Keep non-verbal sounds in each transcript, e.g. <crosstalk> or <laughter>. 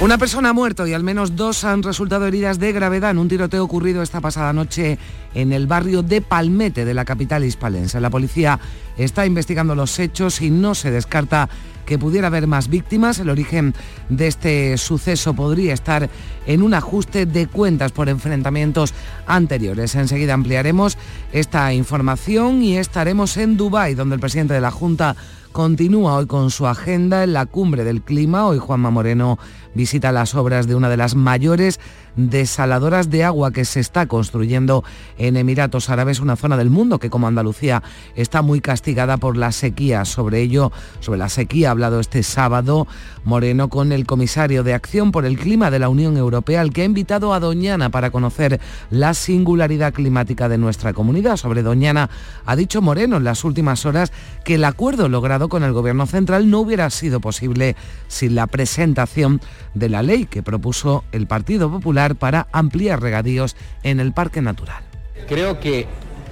Una persona ha muerto y al menos dos han resultado heridas de gravedad en un tiroteo ocurrido esta pasada noche en el barrio de Palmete de la capital hispalense. La policía está investigando los hechos y no se descarta que pudiera haber más víctimas. El origen de este suceso podría estar en un ajuste de cuentas por enfrentamientos anteriores. Enseguida ampliaremos esta información y estaremos en Dubái, donde el presidente de la Junta continúa hoy con su agenda en la cumbre del clima. Hoy Juanma Moreno visita las obras de una de las mayores desaladoras de agua que se está construyendo en Emiratos Árabes, una zona del mundo que como Andalucía está muy castigada por la sequía. Sobre ello, sobre la sequía ha hablado este sábado Moreno con el comisario de Acción por el Clima de la Unión Europea, al que ha invitado a Doñana para conocer la singularidad climática de nuestra comunidad. Sobre Doñana ha dicho Moreno en las últimas horas que el acuerdo logrado con el Gobierno central no hubiera sido posible sin la presentación de la ley que propuso el Partido Popular para ampliar regadíos en el Parque Natural. Creo que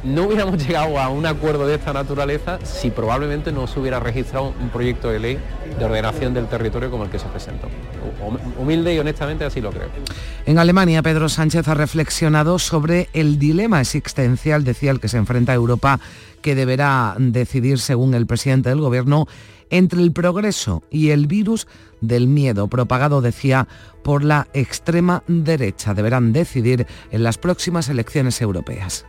no hubiéramos <laughs> llegado a un acuerdo de esta naturaleza si probablemente no se hubiera registrado un proyecto de ley de ordenación del territorio como el que se presentó. Humilde y honestamente así lo creo. En Alemania, Pedro Sánchez ha reflexionado sobre el dilema existencial, decía el que se enfrenta a Europa, que deberá decidir, según el presidente del Gobierno, entre el progreso y el virus del miedo propagado, decía, por la extrema derecha. Deberán decidir en las próximas elecciones europeas.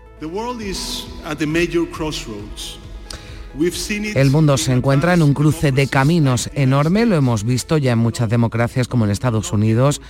El mundo se encuentra en un cruce de caminos enorme, lo hemos visto ya en muchas democracias como en Estados Unidos.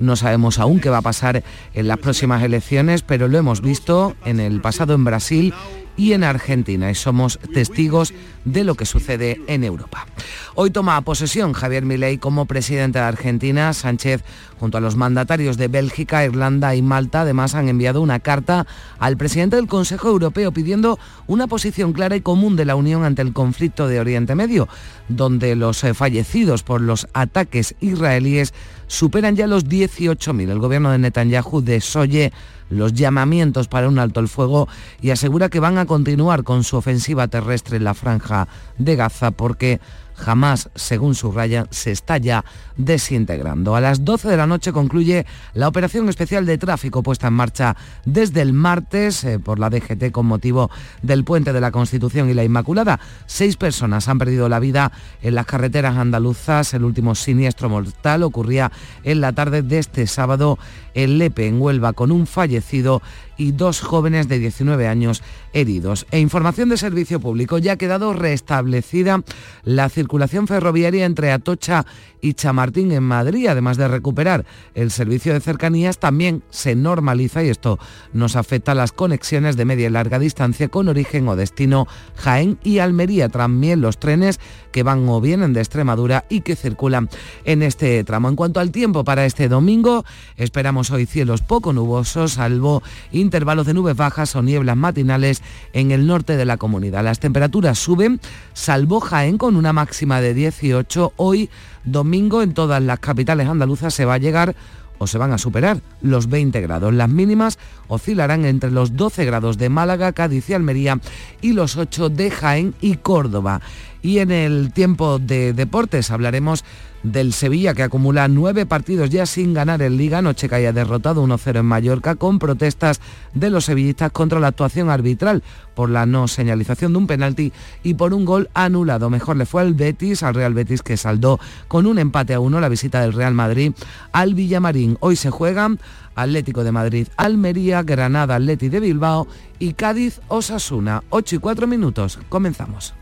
No sabemos aún qué va a pasar en las próximas elecciones, pero lo hemos visto en el pasado en Brasil y en Argentina y somos testigos de lo que sucede en Europa. Hoy toma posesión Javier Milei como presidente de Argentina. Sánchez, junto a los mandatarios de Bélgica, Irlanda y Malta, además han enviado una carta al presidente del Consejo Europeo pidiendo una posición clara y común de la Unión ante el conflicto de Oriente Medio, donde los eh, fallecidos por los ataques israelíes superan ya los 18.000. El gobierno de Netanyahu desoye los llamamientos para un alto el fuego y asegura que van a continuar con su ofensiva terrestre en la franja de Gaza porque jamás, según subraya, se está ya desintegrando. A las 12 de la noche concluye la operación especial de tráfico puesta en marcha desde el martes eh, por la DGT con motivo del puente de la Constitución y la Inmaculada. Seis personas han perdido la vida en las carreteras andaluzas. El último siniestro mortal ocurría en la tarde de este sábado en Lepe, en Huelva, con un fallecido y dos jóvenes de 19 años heridos. E información de servicio público, ya ha quedado restablecida la circulación ferroviaria entre Atocha y Chamartín en Madrid, además de recuperar el servicio de cercanías, también se normaliza y esto nos afecta las conexiones de media y larga distancia con origen o destino Jaén y Almería, también los trenes que van o vienen de Extremadura y que circulan en este tramo. En cuanto al tiempo para este domingo, esperamos hoy cielos poco nubosos, salvo intervalos de nubes bajas o nieblas matinales en el norte de la comunidad. Las temperaturas suben, salvo Jaén con una máxima de 18. Hoy domingo en todas las capitales andaluzas se va a llegar o se van a superar los 20 grados. Las mínimas oscilarán entre los 12 grados de Málaga, Cádiz y Almería y los 8 de Jaén y Córdoba. Y en el tiempo de deportes hablaremos del Sevilla que acumula nueve partidos ya sin ganar en Liga, noche que haya derrotado 1-0 en Mallorca con protestas de los sevillistas contra la actuación arbitral por la no señalización de un penalti y por un gol anulado. Mejor le fue al Betis, al Real Betis que saldó con un empate a uno la visita del Real Madrid al Villamarín. Hoy se juegan Atlético de Madrid, Almería, Granada, Atleti de Bilbao y Cádiz, Osasuna. 8 y 4 minutos. Comenzamos.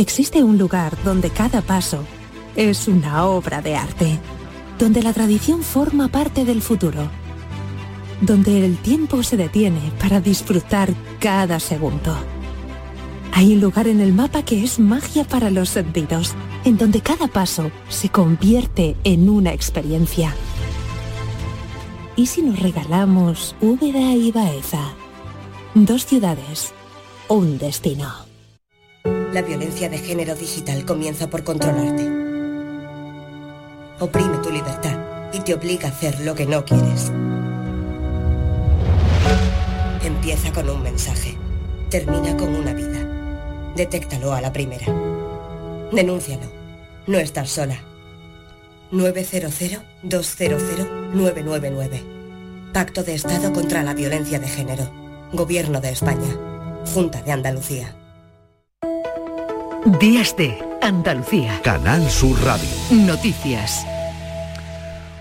Existe un lugar donde cada paso es una obra de arte, donde la tradición forma parte del futuro, donde el tiempo se detiene para disfrutar cada segundo. Hay un lugar en el mapa que es magia para los sentidos, en donde cada paso se convierte en una experiencia. ¿Y si nos regalamos Úbeda y Baeza? Dos ciudades, un destino. La violencia de género digital comienza por controlarte. Oprime tu libertad y te obliga a hacer lo que no quieres. Empieza con un mensaje. Termina con una vida. Detéctalo a la primera. Denúncialo. No estás sola. 900-200-999. Pacto de Estado contra la Violencia de Género. Gobierno de España. Junta de Andalucía. Días de Andalucía. Canal Sur Radio. Noticias.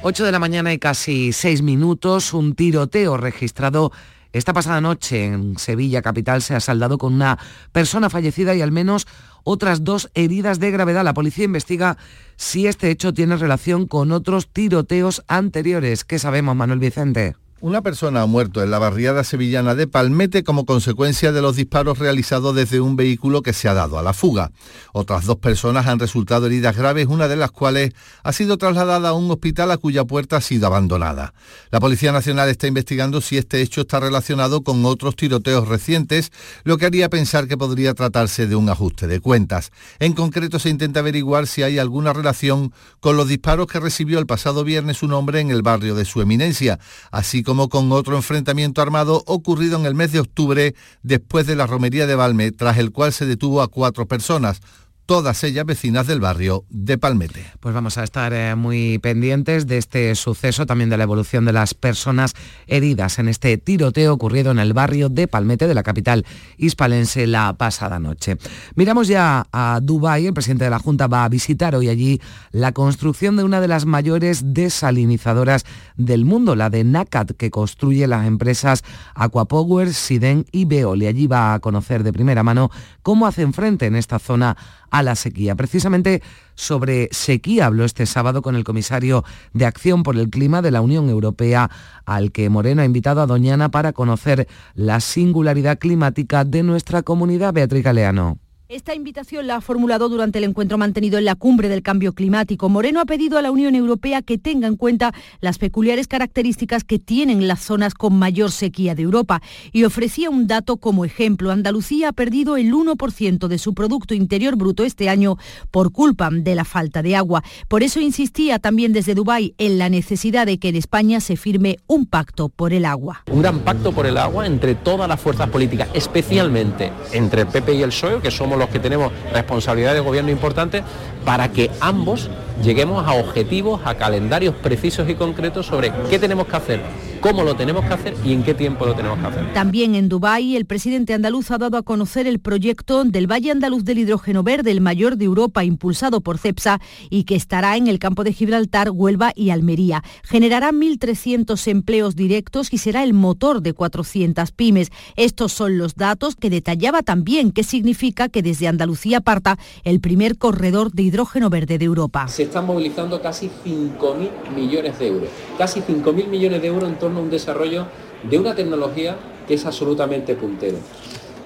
8 de la mañana y casi 6 minutos, un tiroteo registrado esta pasada noche en Sevilla capital se ha saldado con una persona fallecida y al menos otras dos heridas de gravedad. La policía investiga si este hecho tiene relación con otros tiroteos anteriores. ¿Qué sabemos, Manuel Vicente? Una persona ha muerto en la barriada sevillana de Palmete como consecuencia de los disparos realizados desde un vehículo que se ha dado a la fuga. Otras dos personas han resultado heridas graves, una de las cuales ha sido trasladada a un hospital a cuya puerta ha sido abandonada. La Policía Nacional está investigando si este hecho está relacionado con otros tiroteos recientes, lo que haría pensar que podría tratarse de un ajuste de cuentas. En concreto se intenta averiguar si hay alguna relación con los disparos que recibió el pasado viernes un hombre en el barrio de su eminencia, así como con otro enfrentamiento armado ocurrido en el mes de octubre después de la romería de Valme, tras el cual se detuvo a cuatro personas todas ellas vecinas del barrio de Palmete. Pues vamos a estar eh, muy pendientes de este suceso, también de la evolución de las personas heridas en este tiroteo ocurrido en el barrio de Palmete de la capital hispalense la pasada noche. Miramos ya a Dubái, el presidente de la Junta va a visitar hoy allí la construcción de una de las mayores desalinizadoras del mundo, la de NACAT, que construye las empresas Aquapower, Siden y Veol. Y allí va a conocer de primera mano cómo hacen frente en esta zona a la sequía. Precisamente sobre sequía habló este sábado con el comisario de Acción por el Clima de la Unión Europea, al que Moreno ha invitado a Doñana para conocer la singularidad climática de nuestra comunidad. Beatriz Galeano. Esta invitación la ha formulado durante el encuentro mantenido en la cumbre del cambio climático. Moreno ha pedido a la Unión Europea que tenga en cuenta las peculiares características que tienen las zonas con mayor sequía de Europa y ofrecía un dato como ejemplo. Andalucía ha perdido el 1% de su Producto Interior Bruto este año por culpa de la falta de agua. Por eso insistía también desde Dubái en la necesidad de que en España se firme un pacto por el agua. Un gran pacto por el agua entre todas las fuerzas políticas, especialmente entre el PP y el PSOE, que somos los que tenemos responsabilidad de gobierno importante, para que ambos lleguemos a objetivos, a calendarios precisos y concretos sobre qué tenemos que hacer cómo lo tenemos que hacer y en qué tiempo lo tenemos que hacer. También en Dubái, el presidente andaluz ha dado a conocer el proyecto del Valle Andaluz del Hidrógeno Verde, el mayor de Europa, impulsado por CEPSA y que estará en el campo de Gibraltar, Huelva y Almería. Generará 1.300 empleos directos y será el motor de 400 pymes. Estos son los datos que detallaba también qué significa que desde Andalucía parta el primer corredor de hidrógeno verde de Europa. Se están movilizando casi 5.000 millones de euros. Casi 5.000 millones de euros en torno un desarrollo de una tecnología que es absolutamente puntero.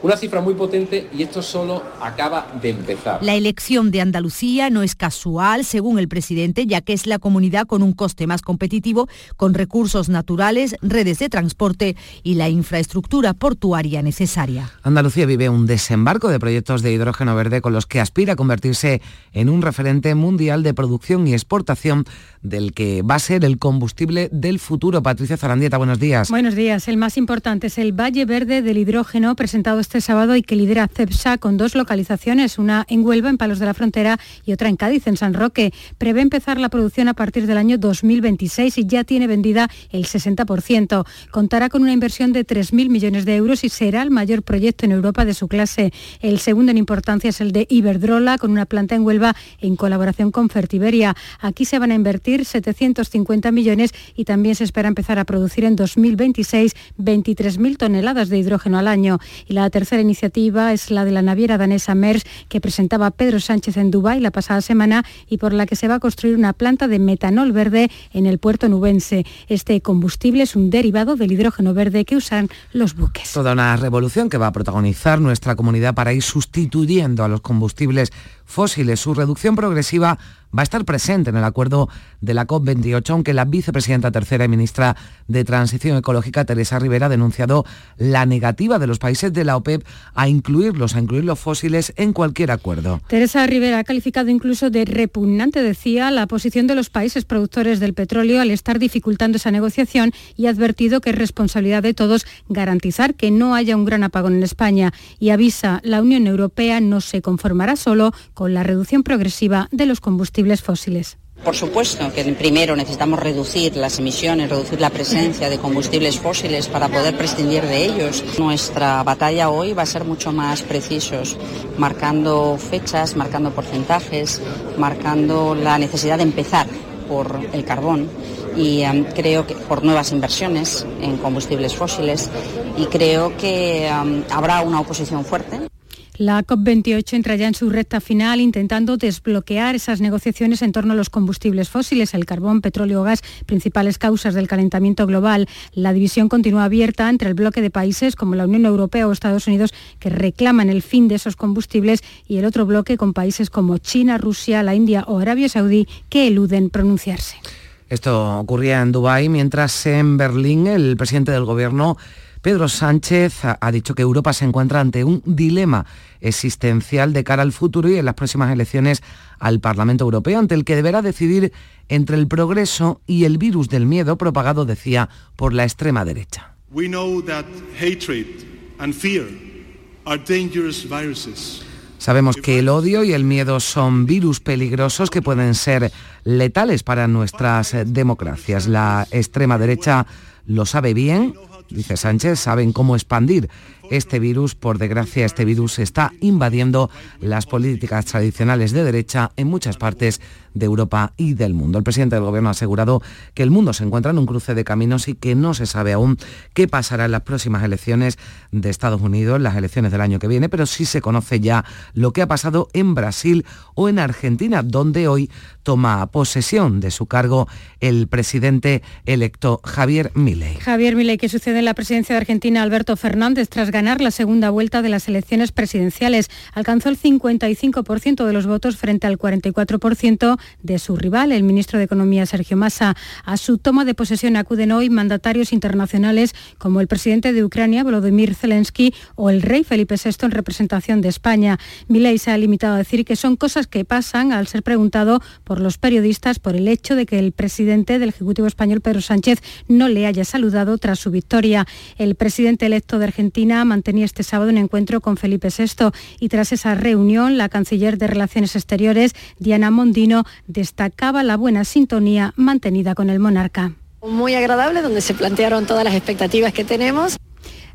Una cifra muy potente y esto solo acaba de empezar. La elección de Andalucía no es casual, según el presidente, ya que es la comunidad con un coste más competitivo, con recursos naturales, redes de transporte y la infraestructura portuaria necesaria. Andalucía vive un desembarco de proyectos de hidrógeno verde con los que aspira a convertirse en un referente mundial de producción y exportación del que va a ser el combustible del futuro. Patricia Zarandieta, buenos días. Buenos días. El más importante es el Valle Verde del Hidrógeno presentado este sábado y que lidera CEPSA con dos localizaciones, una en Huelva, en Palos de la Frontera, y otra en Cádiz, en San Roque. Prevé empezar la producción a partir del año 2026 y ya tiene vendida el 60%. Contará con una inversión de 3.000 millones de euros y será el mayor proyecto en Europa de su clase. El segundo en importancia es el de Iberdrola, con una planta en Huelva en colaboración con Fertiberia. Aquí se van a invertir 750 millones y también se espera empezar a producir en 2026 23.000 toneladas de hidrógeno al año. Y la tercera iniciativa es la de la naviera danesa MERS que presentaba Pedro Sánchez en Dubái la pasada semana y por la que se va a construir una planta de metanol verde en el puerto nubense. Este combustible es un derivado del hidrógeno verde que usan los buques. Toda una revolución que va a protagonizar nuestra comunidad para ir sustituyendo a los combustibles fósiles. Su reducción progresiva va a estar presente en el acuerdo de la COP28, aunque la vicepresidenta tercera y ministra de Transición Ecológica, Teresa Rivera, ha denunciado la negativa de los países de la OPEP a incluirlos, a incluir los fósiles en cualquier acuerdo. Teresa Rivera ha calificado incluso de repugnante, decía, la posición de los países productores del petróleo al estar dificultando esa negociación y ha advertido que es responsabilidad de todos garantizar que no haya un gran apagón en España y avisa, la Unión Europea no se conformará solo con la reducción progresiva de los combustibles Por supuesto que primero necesitamos reducir las emisiones, reducir la presencia de combustibles fósiles para poder prescindir de ellos. Nuestra batalla hoy va a ser mucho más precisos, marcando fechas, marcando porcentajes, marcando la necesidad de empezar por el carbón y um, creo que por nuevas inversiones en combustibles fósiles y creo que um, habrá una oposición fuerte. La COP28 entra ya en su recta final intentando desbloquear esas negociaciones en torno a los combustibles fósiles, el carbón, petróleo gas, principales causas del calentamiento global. La división continúa abierta entre el bloque de países como la Unión Europea o Estados Unidos que reclaman el fin de esos combustibles y el otro bloque con países como China, Rusia, la India o Arabia Saudí que eluden pronunciarse. Esto ocurría en Dubái, mientras en Berlín el presidente del gobierno Pedro Sánchez ha dicho que Europa se encuentra ante un dilema existencial de cara al futuro y en las próximas elecciones al Parlamento Europeo, ante el que deberá decidir entre el progreso y el virus del miedo propagado, decía, por la extrema derecha. Sabemos que el odio y el miedo son virus peligrosos que pueden ser letales para nuestras democracias. La extrema derecha lo sabe bien dice Sánchez, saben cómo expandir este virus. Por desgracia, este virus está invadiendo las políticas tradicionales de derecha en muchas partes de Europa y del mundo. El presidente del Gobierno ha asegurado que el mundo se encuentra en un cruce de caminos y que no se sabe aún qué pasará en las próximas elecciones de Estados Unidos, las elecciones del año que viene, pero sí se conoce ya lo que ha pasado en Brasil o en Argentina, donde hoy toma posesión de su cargo el presidente electo Javier Milei. Javier Milei, ¿qué sucede en la presidencia de Argentina? Alberto Fernández, tras ganar la segunda vuelta de las elecciones presidenciales, alcanzó el 55% de los votos frente al 44% de su rival, el ministro de Economía Sergio Massa. A su toma de posesión acuden hoy mandatarios internacionales como el presidente de Ucrania, Volodymyr Zelensky, o el rey Felipe VI en representación de España. Milei se ha limitado a decir que son cosas que pasan al ser preguntado por los periodistas por el hecho de que el presidente del Ejecutivo español, Pedro Sánchez, no le haya saludado tras su victoria. El presidente electo de Argentina mantenía este sábado un encuentro con Felipe VI y tras esa reunión, la canciller de Relaciones Exteriores, Diana Mondino, destacaba la buena sintonía mantenida con el monarca. Muy agradable, donde se plantearon todas las expectativas que tenemos.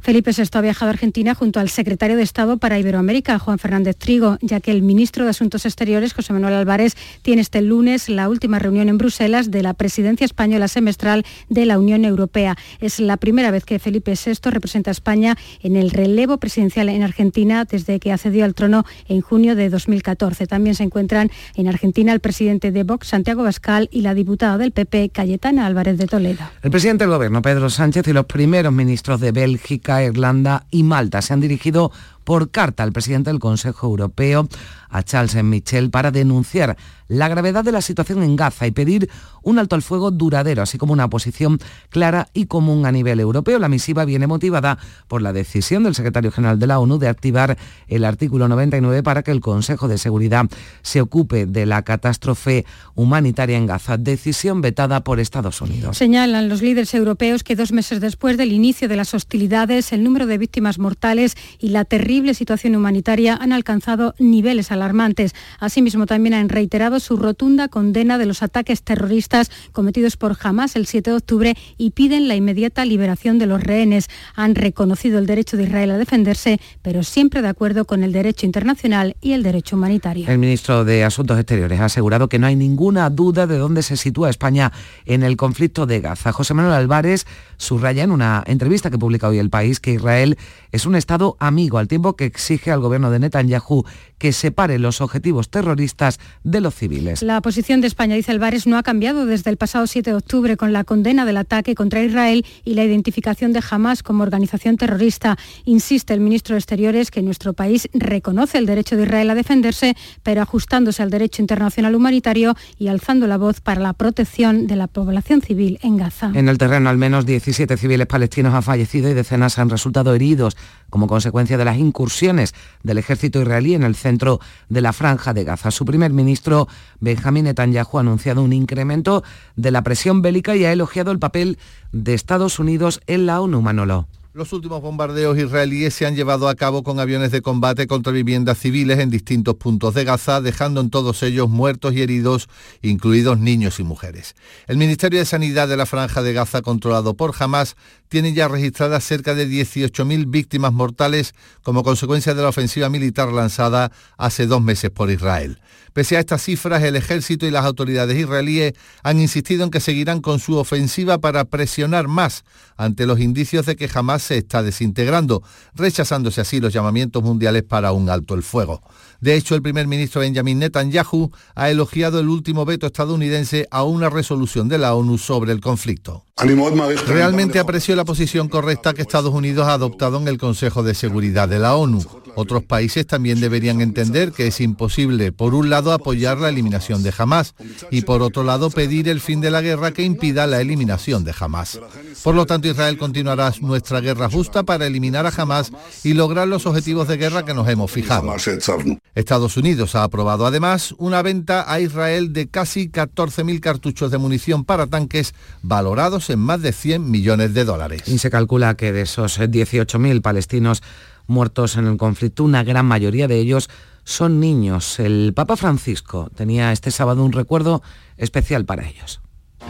Felipe VI ha viajado a Argentina junto al secretario de Estado para Iberoamérica, Juan Fernández Trigo, ya que el ministro de Asuntos Exteriores, José Manuel Álvarez, tiene este lunes la última reunión en Bruselas de la presidencia española semestral de la Unión Europea. Es la primera vez que Felipe VI representa a España en el relevo presidencial en Argentina desde que accedió al trono en junio de 2014. También se encuentran en Argentina el presidente de Vox, Santiago Bascal, y la diputada del PP, Cayetana Álvarez de Toledo. El presidente del Gobierno, Pedro Sánchez, y los primeros ministros de Bélgica, Irlanda y Malta. Se han dirigido por carta al presidente del Consejo Europeo, a Charles Michel, para denunciar la gravedad de la situación en Gaza y pedir un alto al fuego duradero, así como una posición clara y común a nivel europeo. La misiva viene motivada por la decisión del secretario general de la ONU de activar el artículo 99 para que el Consejo de Seguridad se ocupe de la catástrofe humanitaria en Gaza, decisión vetada por Estados Unidos. Señalan los líderes europeos que dos meses después del inicio de las hostilidades, el número de víctimas mortales y la terrible situación humanitaria han alcanzado niveles alarmantes. Asimismo, también han reiterado su rotunda condena de los ataques terroristas cometidos por Hamas el 7 de octubre y piden la inmediata liberación de los rehenes. Han reconocido el derecho de Israel a defenderse, pero siempre de acuerdo con el derecho internacional y el derecho humanitario. El ministro de Asuntos Exteriores ha asegurado que no hay ninguna duda de dónde se sitúa España en el conflicto de Gaza. José Manuel Álvarez subraya en una entrevista que publica hoy El País que Israel es un Estado amigo, al tiempo que exige al gobierno de Netanyahu que separe los objetivos terroristas de los civiles. La posición de España, dice Álvarez, no ha cambiado desde el pasado 7 de octubre con la condena del ataque contra Israel y la identificación de Hamas como organización terrorista. Insiste el ministro de Exteriores que nuestro país reconoce el derecho de Israel a defenderse, pero ajustándose al derecho internacional humanitario y alzando la voz para la protección de la población civil en Gaza. En el terreno al menos 17 civiles palestinos han fallecido y decenas han resultado heridos como consecuencia de las incursiones del ejército israelí en el centro de la franja de Gaza. Su primer ministro, Benjamín Netanyahu, ha anunciado un incremento de la presión bélica y ha elogiado el papel de Estados Unidos en la ONU, Manolo. Los últimos bombardeos israelíes se han llevado a cabo con aviones de combate contra viviendas civiles en distintos puntos de Gaza, dejando en todos ellos muertos y heridos, incluidos niños y mujeres. El Ministerio de Sanidad de la Franja de Gaza, controlado por Hamas, tiene ya registradas cerca de 18.000 víctimas mortales como consecuencia de la ofensiva militar lanzada hace dos meses por Israel. Pese a estas cifras, el ejército y las autoridades israelíes han insistido en que seguirán con su ofensiva para presionar más ante los indicios de que jamás se está desintegrando, rechazándose así los llamamientos mundiales para un alto el fuego. De hecho, el primer ministro Benjamin Netanyahu ha elogiado el último veto estadounidense a una resolución de la ONU sobre el conflicto. Realmente aprecio la posición correcta que Estados Unidos ha adoptado en el Consejo de Seguridad de la ONU. Otros países también deberían entender que es imposible, por un lado, apoyar la eliminación de Hamas y, por otro lado, pedir el fin de la guerra que impida la eliminación de Hamas. Por lo tanto, Israel continuará nuestra guerra justa para eliminar a Hamas y lograr los objetivos de guerra que nos hemos fijado. Estados Unidos ha aprobado además una venta a Israel de casi 14.000 cartuchos de munición para tanques valorados en más de 100 millones de dólares. Y se calcula que de esos 18.000 palestinos muertos en el conflicto, una gran mayoría de ellos son niños. El Papa Francisco tenía este sábado un recuerdo especial para ellos.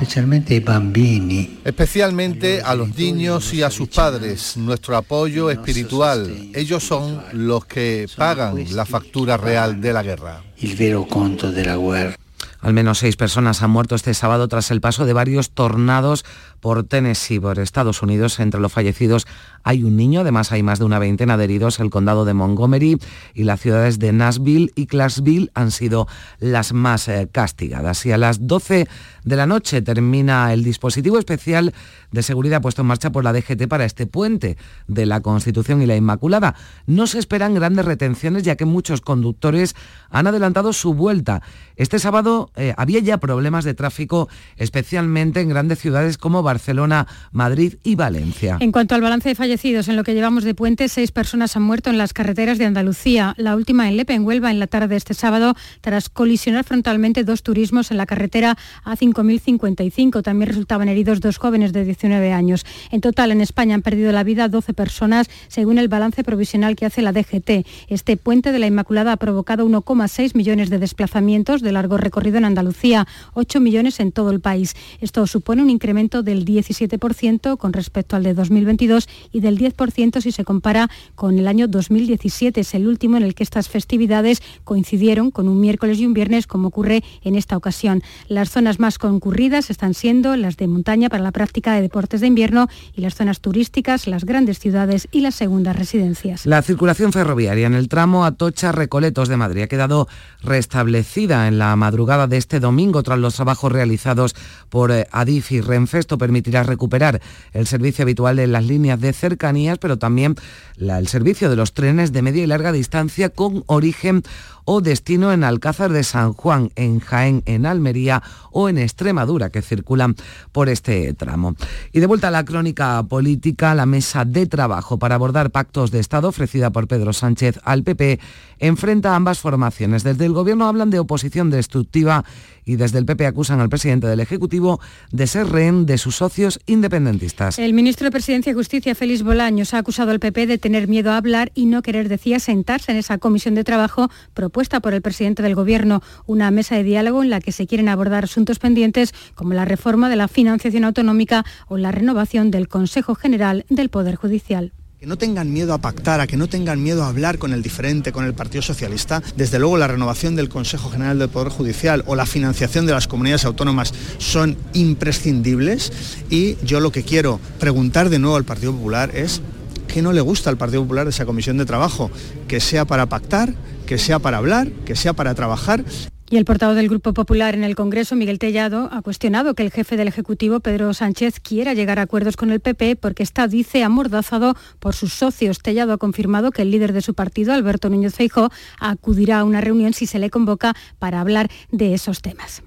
Especialmente bambini. Especialmente a los niños y a sus padres, nuestro apoyo espiritual. Ellos son los que pagan la factura real de la guerra. El vero conto de la guerra. Al menos seis personas han muerto este sábado tras el paso de varios tornados por Tennessee, por Estados Unidos. Entre los fallecidos hay un niño, además hay más de una veintena de heridos. El condado de Montgomery y las ciudades de Nashville y Clarksville han sido las más eh, castigadas. Y a las 12 de la noche termina el dispositivo especial de seguridad puesto en marcha por la DGT para este puente de la Constitución y la Inmaculada. No se esperan grandes retenciones ya que muchos conductores han adelantado su vuelta. Este sábado eh, había ya problemas de tráfico, especialmente en grandes ciudades como Barcelona, Madrid y Valencia. En cuanto al balance de fallecidos, en lo que llevamos de puente, seis personas han muerto en las carreteras de Andalucía. La última en Lepe, en Huelva, en la tarde de este sábado, tras colisionar frontalmente dos turismos en la carretera A5055. También resultaban heridos dos jóvenes de 19 años. En total, en España han perdido la vida 12 personas, según el balance provisional que hace la DGT. Este puente de la Inmaculada ha provocado 1,6 millones de desplazamientos de largo recorrido en Andalucía, 8 millones en todo el país. Esto supone un incremento del 17% con respecto al de 2022 y del 10% si se compara con el año 2017. Es el último en el que estas festividades coincidieron con un miércoles y un viernes como ocurre en esta ocasión. Las zonas más concurridas están siendo las de montaña para la práctica de deportes de invierno y las zonas turísticas, las grandes ciudades y las segundas residencias. La circulación ferroviaria en el tramo Atocha-Recoletos de Madrid ha quedado restablecida en la madrugada de este domingo tras los trabajos realizados por eh, Adif y Renfe permitirá recuperar el servicio habitual de las líneas de cercanías, pero también el servicio de los trenes de media y larga distancia con origen o destino en Alcázar de San Juan, en Jaén, en Almería o en Extremadura, que circulan por este tramo. Y de vuelta a la crónica política, la mesa de trabajo para abordar pactos de Estado ofrecida por Pedro Sánchez al PP enfrenta a ambas formaciones. Desde el Gobierno hablan de oposición destructiva y desde el PP acusan al presidente del Ejecutivo de ser rehén de sus socios independentistas. El ministro de Presidencia y Justicia, Félix Bolaños, ha acusado al PP de tener miedo a hablar y no querer, decía, sentarse en esa comisión de trabajo propuesta por el presidente del Gobierno, una mesa de diálogo en la que se quieren abordar asuntos pendientes como la reforma de la financiación autonómica o la renovación del Consejo General del Poder Judicial que no tengan miedo a pactar, a que no tengan miedo a hablar con el diferente, con el Partido Socialista. Desde luego la renovación del Consejo General del Poder Judicial o la financiación de las comunidades autónomas son imprescindibles y yo lo que quiero preguntar de nuevo al Partido Popular es ¿Qué no le gusta al Partido Popular de esa comisión de trabajo? Que sea para pactar, que sea para hablar, que sea para trabajar. Y el portavoz del Grupo Popular en el Congreso, Miguel Tellado, ha cuestionado que el jefe del Ejecutivo, Pedro Sánchez, quiera llegar a acuerdos con el PP porque está, dice, amordazado por sus socios. Tellado ha confirmado que el líder de su partido, Alberto Núñez Feijóo, acudirá a una reunión si se le convoca para hablar de esos temas.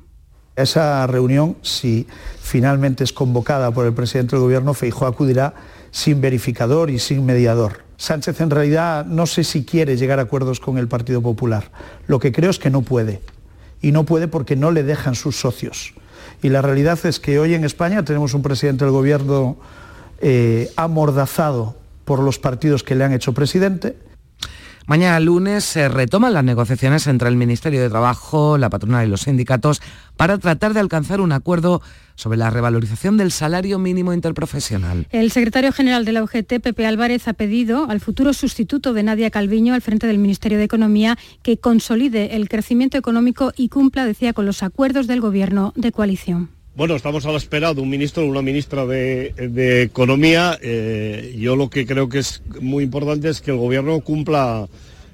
Esa reunión, si finalmente es convocada por el presidente del Gobierno, Feijóo acudirá sin verificador y sin mediador. Sánchez en realidad no sé si quiere llegar a acuerdos con el Partido Popular. Lo que creo es que no puede y no puede porque no le dejan sus socios. Y la realidad es que hoy en España tenemos un presidente del gobierno eh, amordazado por los partidos que le han hecho presidente. Mañana lunes se retoman las negociaciones entre el Ministerio de Trabajo, la patronal y los sindicatos para tratar de alcanzar un acuerdo sobre la revalorización del salario mínimo interprofesional. El secretario general de la UGT, Pepe Álvarez, ha pedido al futuro sustituto de Nadia Calviño al frente del Ministerio de Economía que consolide el crecimiento económico y cumpla, decía, con los acuerdos del Gobierno de coalición. Bueno, estamos a la espera de un ministro una ministra de, Economía. Eh, yo lo que creo que es muy importante es que el Gobierno cumpla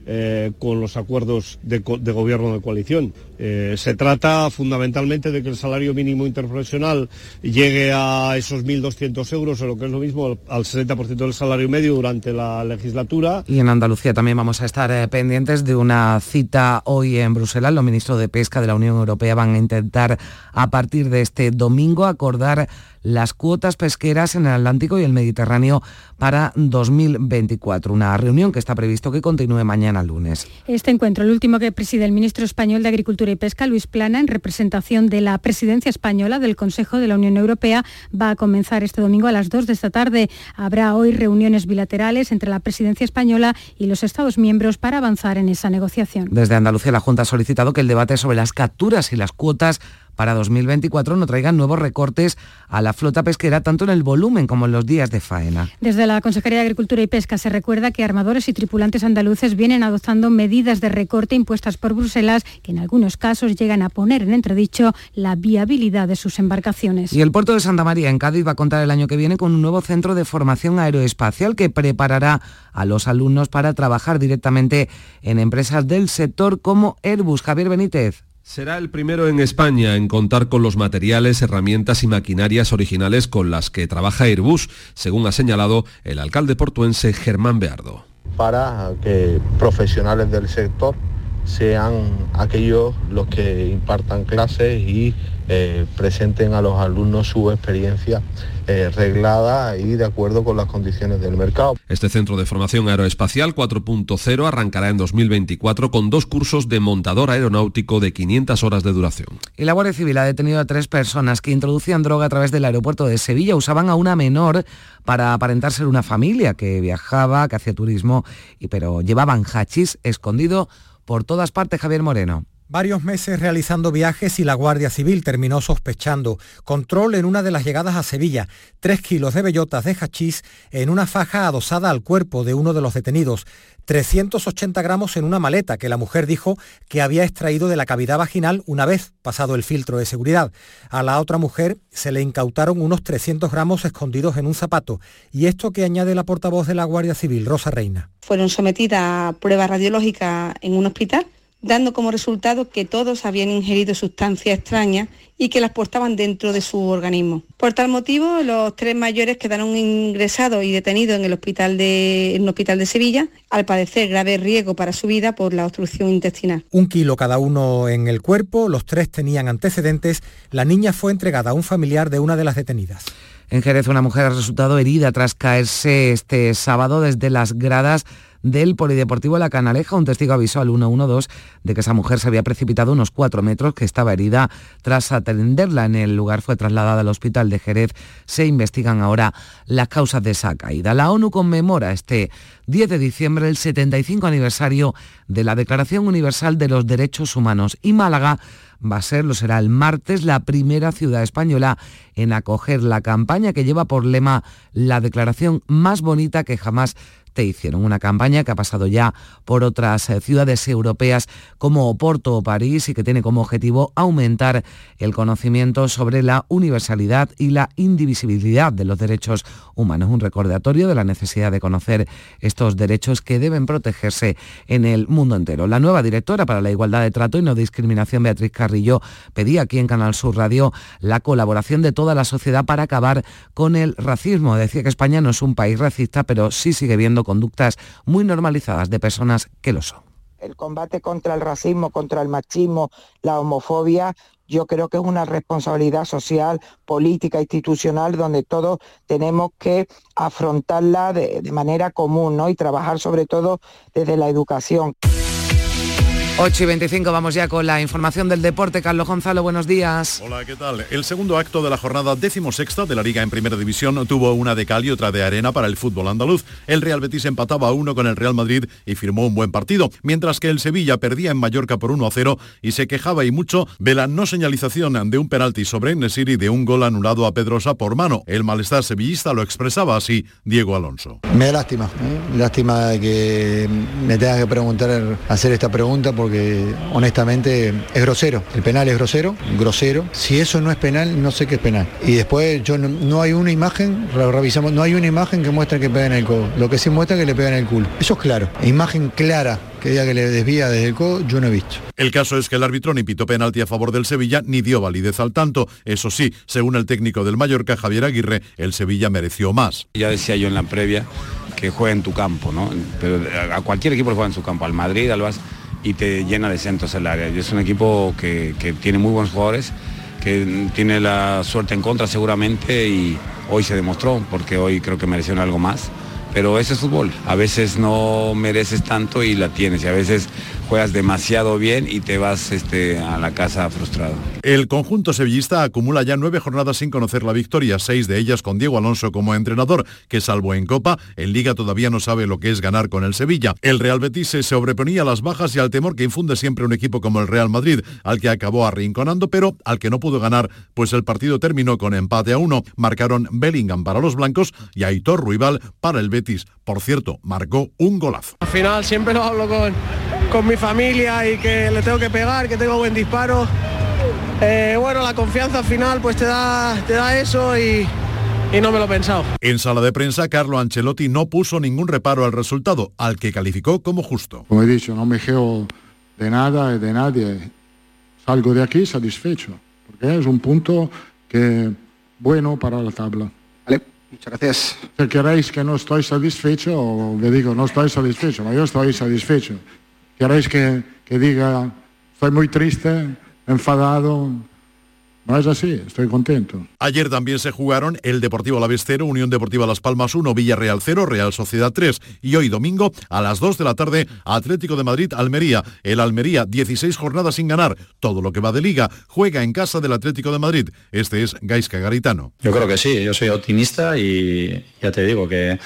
eh, con los acuerdos de, gobierno de coalición. Eh, se trata fundamentalmente de que el salario mínimo interprofesional llegue a esos 1.200 euros, o lo que es lo mismo, al 60% del salario medio durante la legislatura. Y en Andalucía también vamos a estar eh, pendientes de una cita hoy en Bruselas. Los ministros de Pesca de la Unión Europea van a intentar a partir de este domingo acordar las cuotas pesqueras en el Atlántico y el Mediterráneo para 2024. Una reunión que está previsto que continúe mañana lunes. Este encuentro, el último que preside el ministro español de Agricultura y Pesca, Luis Plana, en representación de la presidencia española del Consejo de la Unión Europea, va a comenzar este domingo a las 2 de esta tarde. Habrá hoy reuniones bilaterales entre la presidencia española y los Estados miembros para avanzar en esa negociación. Desde Andalucía, la Junta ha solicitado que el debate sobre las capturas y las cuotas para 2024 no traigan nuevos recortes a la flota pesquera, tanto en el volumen como en los días de faena. Desde la Consejería de Agricultura y Pesca se recuerda que armadores y tripulantes andaluces vienen adoptando medidas de recorte impuestas por Bruselas que en algunos casos llegan a poner en entredicho la viabilidad de sus embarcaciones. Y el puerto de Santa María en Cádiz va a contar el año que viene con un nuevo centro de formación aeroespacial que preparará a los alumnos para trabajar directamente en empresas del sector como Airbus. Javier Benítez. Será el primero en España en contar con los materiales, herramientas y maquinarias originales con las que trabaja Airbus, según ha señalado el alcalde portuense Germán Beardo. Para que profesionales del sector sean aquellos los que impartan clases y eh, presenten a los alumnos su experiencia eh, reglada y de acuerdo con las condiciones del mercado. Este centro de formación aeroespacial 4.0 arrancará en 2024 con dos cursos de montador aeronáutico de 500 horas de duración. Y la Guardia Civil ha detenido a tres personas que introducían droga a través del aeropuerto de Sevilla. Usaban a una menor para aparentar ser una familia que viajaba, que hacía turismo, y, pero llevaban hachís escondido por todas partes, Javier Moreno. Varios meses realizando viajes y la Guardia Civil terminó sospechando. Control en una de las llegadas a Sevilla. Tres kilos de bellotas de hachís en una faja adosada al cuerpo de uno de los detenidos. 380 gramos en una maleta que la mujer dijo que había extraído de la cavidad vaginal una vez pasado el filtro de seguridad. A la otra mujer se le incautaron unos 300 gramos escondidos en un zapato. Y esto que añade la portavoz de la Guardia Civil, Rosa Reina. Fueron sometidas a pruebas radiológicas en un hospital dando como resultado que todos habían ingerido sustancias extrañas y que las portaban dentro de su organismo. Por tal motivo, los tres mayores quedaron ingresados y detenidos en el hospital de, en un hospital de Sevilla, al padecer grave riesgo para su vida por la obstrucción intestinal. Un kilo cada uno en el cuerpo, los tres tenían antecedentes, la niña fue entregada a un familiar de una de las detenidas. En Jerez, una mujer ha resultado herida tras caerse este sábado desde las gradas del Polideportivo La Canaleja. Un testigo avisó al 112 de que esa mujer se había precipitado unos cuatro metros, que estaba herida. Tras atenderla en el lugar fue trasladada al hospital de Jerez. Se investigan ahora las causas de esa caída. La ONU conmemora este 10 de diciembre el 75 aniversario de la Declaración Universal de los Derechos Humanos y Málaga va a ser, lo será el martes, la primera ciudad española en acoger la campaña que lleva por lema la declaración más bonita que jamás hicieron. Una campaña que ha pasado ya por otras eh, ciudades europeas como Oporto o París y que tiene como objetivo aumentar el conocimiento sobre la universalidad y la indivisibilidad de los derechos humanos. Un recordatorio de la necesidad de conocer estos derechos que deben protegerse en el mundo entero. La nueva directora para la igualdad de trato y no discriminación, Beatriz Carrillo, pedía aquí en Canal Sur Radio la colaboración de toda la sociedad para acabar con el racismo. Decía que España no es un país racista, pero sí sigue viendo conductas muy normalizadas de personas que lo son. El combate contra el racismo, contra el machismo, la homofobia, yo creo que es una responsabilidad social, política, institucional, donde todos tenemos que afrontarla de, manera común ¿no? y trabajar sobre todo desde la educación. 8 y 25 vamos ya con la información del deporte. Carlos Gonzalo, buenos días. Hola, ¿qué tal? El segundo acto de la jornada decimosexta de la Liga en Primera División tuvo una de cal y otra de arena para el fútbol andaluz. El Real Betis empataba a uno con el Real Madrid y firmó un buen partido, mientras que el Sevilla perdía en Mallorca por 1 a 0 y se quejaba y mucho de la no señalización de un penalti sobre Nesiri de un gol anulado a Pedrosa por mano. El malestar sevillista lo expresaba así Diego Alonso. Me da lástima, ¿eh? lástima de que me tenga que preguntar, hacer esta pregunta porque honestamente es grosero. El penal es grosero, grosero. Si eso no es penal, no sé qué es penal. Y después yo no, no hay una imagen, revisamos, no hay una imagen que muestre que pegan el codo. Lo que sí muestra es que le pegan el culo. Eso es claro. Imagen clara que diga que le desvía desde el codo, yo no he visto. El caso es que el árbitro ni pitó penalti a favor del Sevilla ni dio validez al tanto. Eso sí, según el técnico del Mallorca, Javier Aguirre, el Sevilla mereció más. Ya decía yo en la previa que juega en tu campo, ¿no? Pero a cualquier equipo le juega en su campo, al Madrid, al Barça, y te llena de centros el área. Es un equipo que, que tiene muy buenos jugadores, que tiene la suerte en contra seguramente y hoy se demostró, porque hoy creo que merecieron algo más. Pero ese es fútbol. A veces no mereces tanto y la tienes. Y a veces juegas demasiado bien y te vas este, a la casa frustrado. El conjunto sevillista acumula ya nueve jornadas sin conocer la victoria, seis de ellas con Diego Alonso como entrenador, que salvo en Copa, en Liga todavía no sabe lo que es ganar con el Sevilla. El Real Betis se sobreponía a las bajas y al temor que infunde siempre un equipo como el Real Madrid, al que acabó arrinconando, pero al que no pudo ganar, pues el partido terminó con empate a uno. Marcaron Bellingham para los blancos y Aitor Ruibal para el Betis. Por cierto, marcó un golazo. Al final siempre lo hablo con, con mi familia y que le tengo que pegar, que tengo buen disparo. Eh, bueno, la confianza al final pues te da, te da eso y, y no me lo he pensado. En sala de prensa, Carlo Ancelotti no puso ningún reparo al resultado, al que calificó como justo. Como he dicho, no me quejo de nada y de nadie. Salgo de aquí satisfecho, porque es un punto que bueno para la tabla. Vale, muchas gracias. Si queréis que no estoy satisfecho, le digo, no estoy satisfecho, pero yo estoy satisfecho. ¿Queréis que, diga, estoy muy triste, enfadado? No es así, estoy contento. Ayer también se jugaron el Deportivo Alavés 0, Unión Deportiva Las Palmas 1, Villarreal 0, Real Sociedad 3 y hoy domingo a las 2 de la tarde Atlético de Madrid Almería. El Almería 16 jornadas sin ganar, todo lo que va de liga, juega en casa del Atlético de Madrid. Este es Gaisca Garitano. Yo creo que sí, yo soy optimista y ya te digo que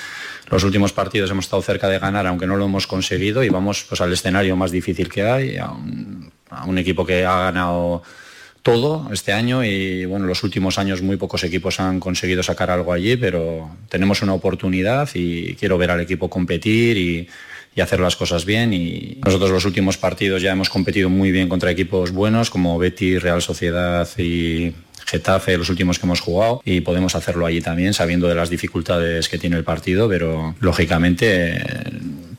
los últimos partidos hemos estado cerca de ganar, aunque no lo hemos conseguido, y vamos pues, al escenario más difícil que hay, a un, a un equipo que ha ganado todo este año y bueno, los últimos años muy pocos equipos han conseguido sacar algo allí, pero tenemos una oportunidad y quiero ver al equipo competir y, y, hacer las cosas bien. Y nosotros los últimos partidos ya hemos competido muy bien contra equipos buenos como Betty, Real Sociedad y Getafe, los últimos que hemos jugado, y podemos hacerlo allí también, sabiendo de las dificultades que tiene el partido, pero lógicamente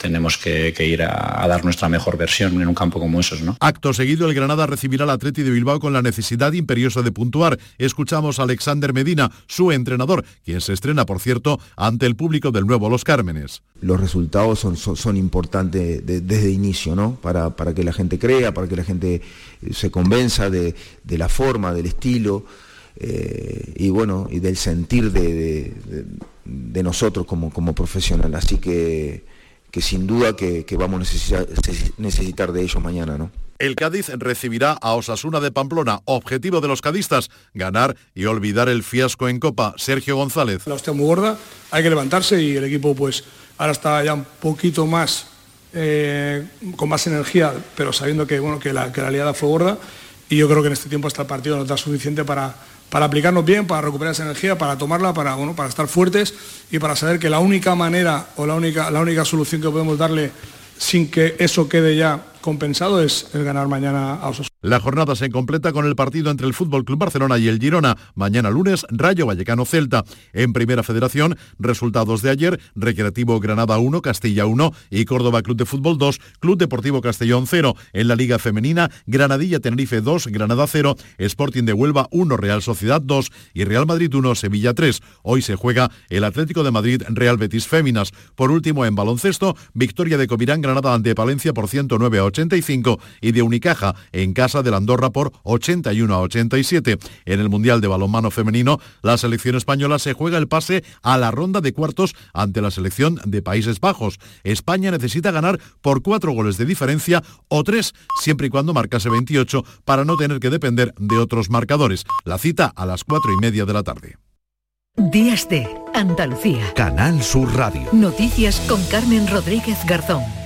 tenemos que, que ir a, a, dar nuestra mejor versión en un campo como esos. ¿no? Acto seguido, el Granada recibirá al Atleti de Bilbao con la necesidad imperiosa de puntuar. Escuchamos a Alexander Medina, su entrenador, quien se estrena, por cierto, ante el público del nuevo Los Cármenes. Los resultados son, son, son importantes de, desde el inicio, ¿no? Para, para que la gente crea, para que la gente se convenza de, de la forma, del estilo. Eh, y bueno, y del sentir de, de, de nosotros como, como profesional. Así que, que sin duda que, que vamos a necesitar, necesitar, de ellos mañana, ¿no? El Cádiz recibirá a Osasuna de Pamplona. Objetivo de los cadistas, ganar y olvidar el fiasco en Copa. Sergio González. La hostia muy gorda, hay que levantarse y el equipo pues ahora está ya un poquito más, eh, con más energía, pero sabiendo que, bueno, que, la, que la liada fue gorda y yo creo que en este tiempo hasta el partido nos da suficiente para para aplicarnos bien, para recuperar esa energía, para tomarla, para, bueno, para estar fuertes y para saber que la única manera o la única, la única solución que podemos darle sin que eso quede ya compensado es el ganar mañana a Osasuna. La jornada se completa con el partido entre el Fútbol Club Barcelona y el Girona. Mañana lunes, Rayo Vallecano Celta. En Primera Federación, resultados de ayer: Recreativo Granada 1, Castilla 1 y Córdoba Club de Fútbol 2, Club Deportivo Castellón 0. En la Liga Femenina, Granadilla Tenerife 2, Granada 0, Sporting de Huelva 1, Real Sociedad 2 y Real Madrid 1, Sevilla 3. Hoy se juega el Atlético de Madrid Real Betis Féminas. Por último, en baloncesto, victoria de Comirán Granada ante Palencia por 109 a 85 y de Unicaja en casa de la Andorra por 81 a 87. En el Mundial de Balonmano Femenino, la selección española se juega el pase a la ronda de cuartos ante la selección de Países Bajos. España necesita ganar por cuatro goles de diferencia o tres, siempre y cuando marcase 28, para no tener que depender de otros marcadores. La cita a las cuatro y media de la tarde. Días de Andalucía. Canal Sur Radio. Noticias con Carmen Rodríguez Garzón.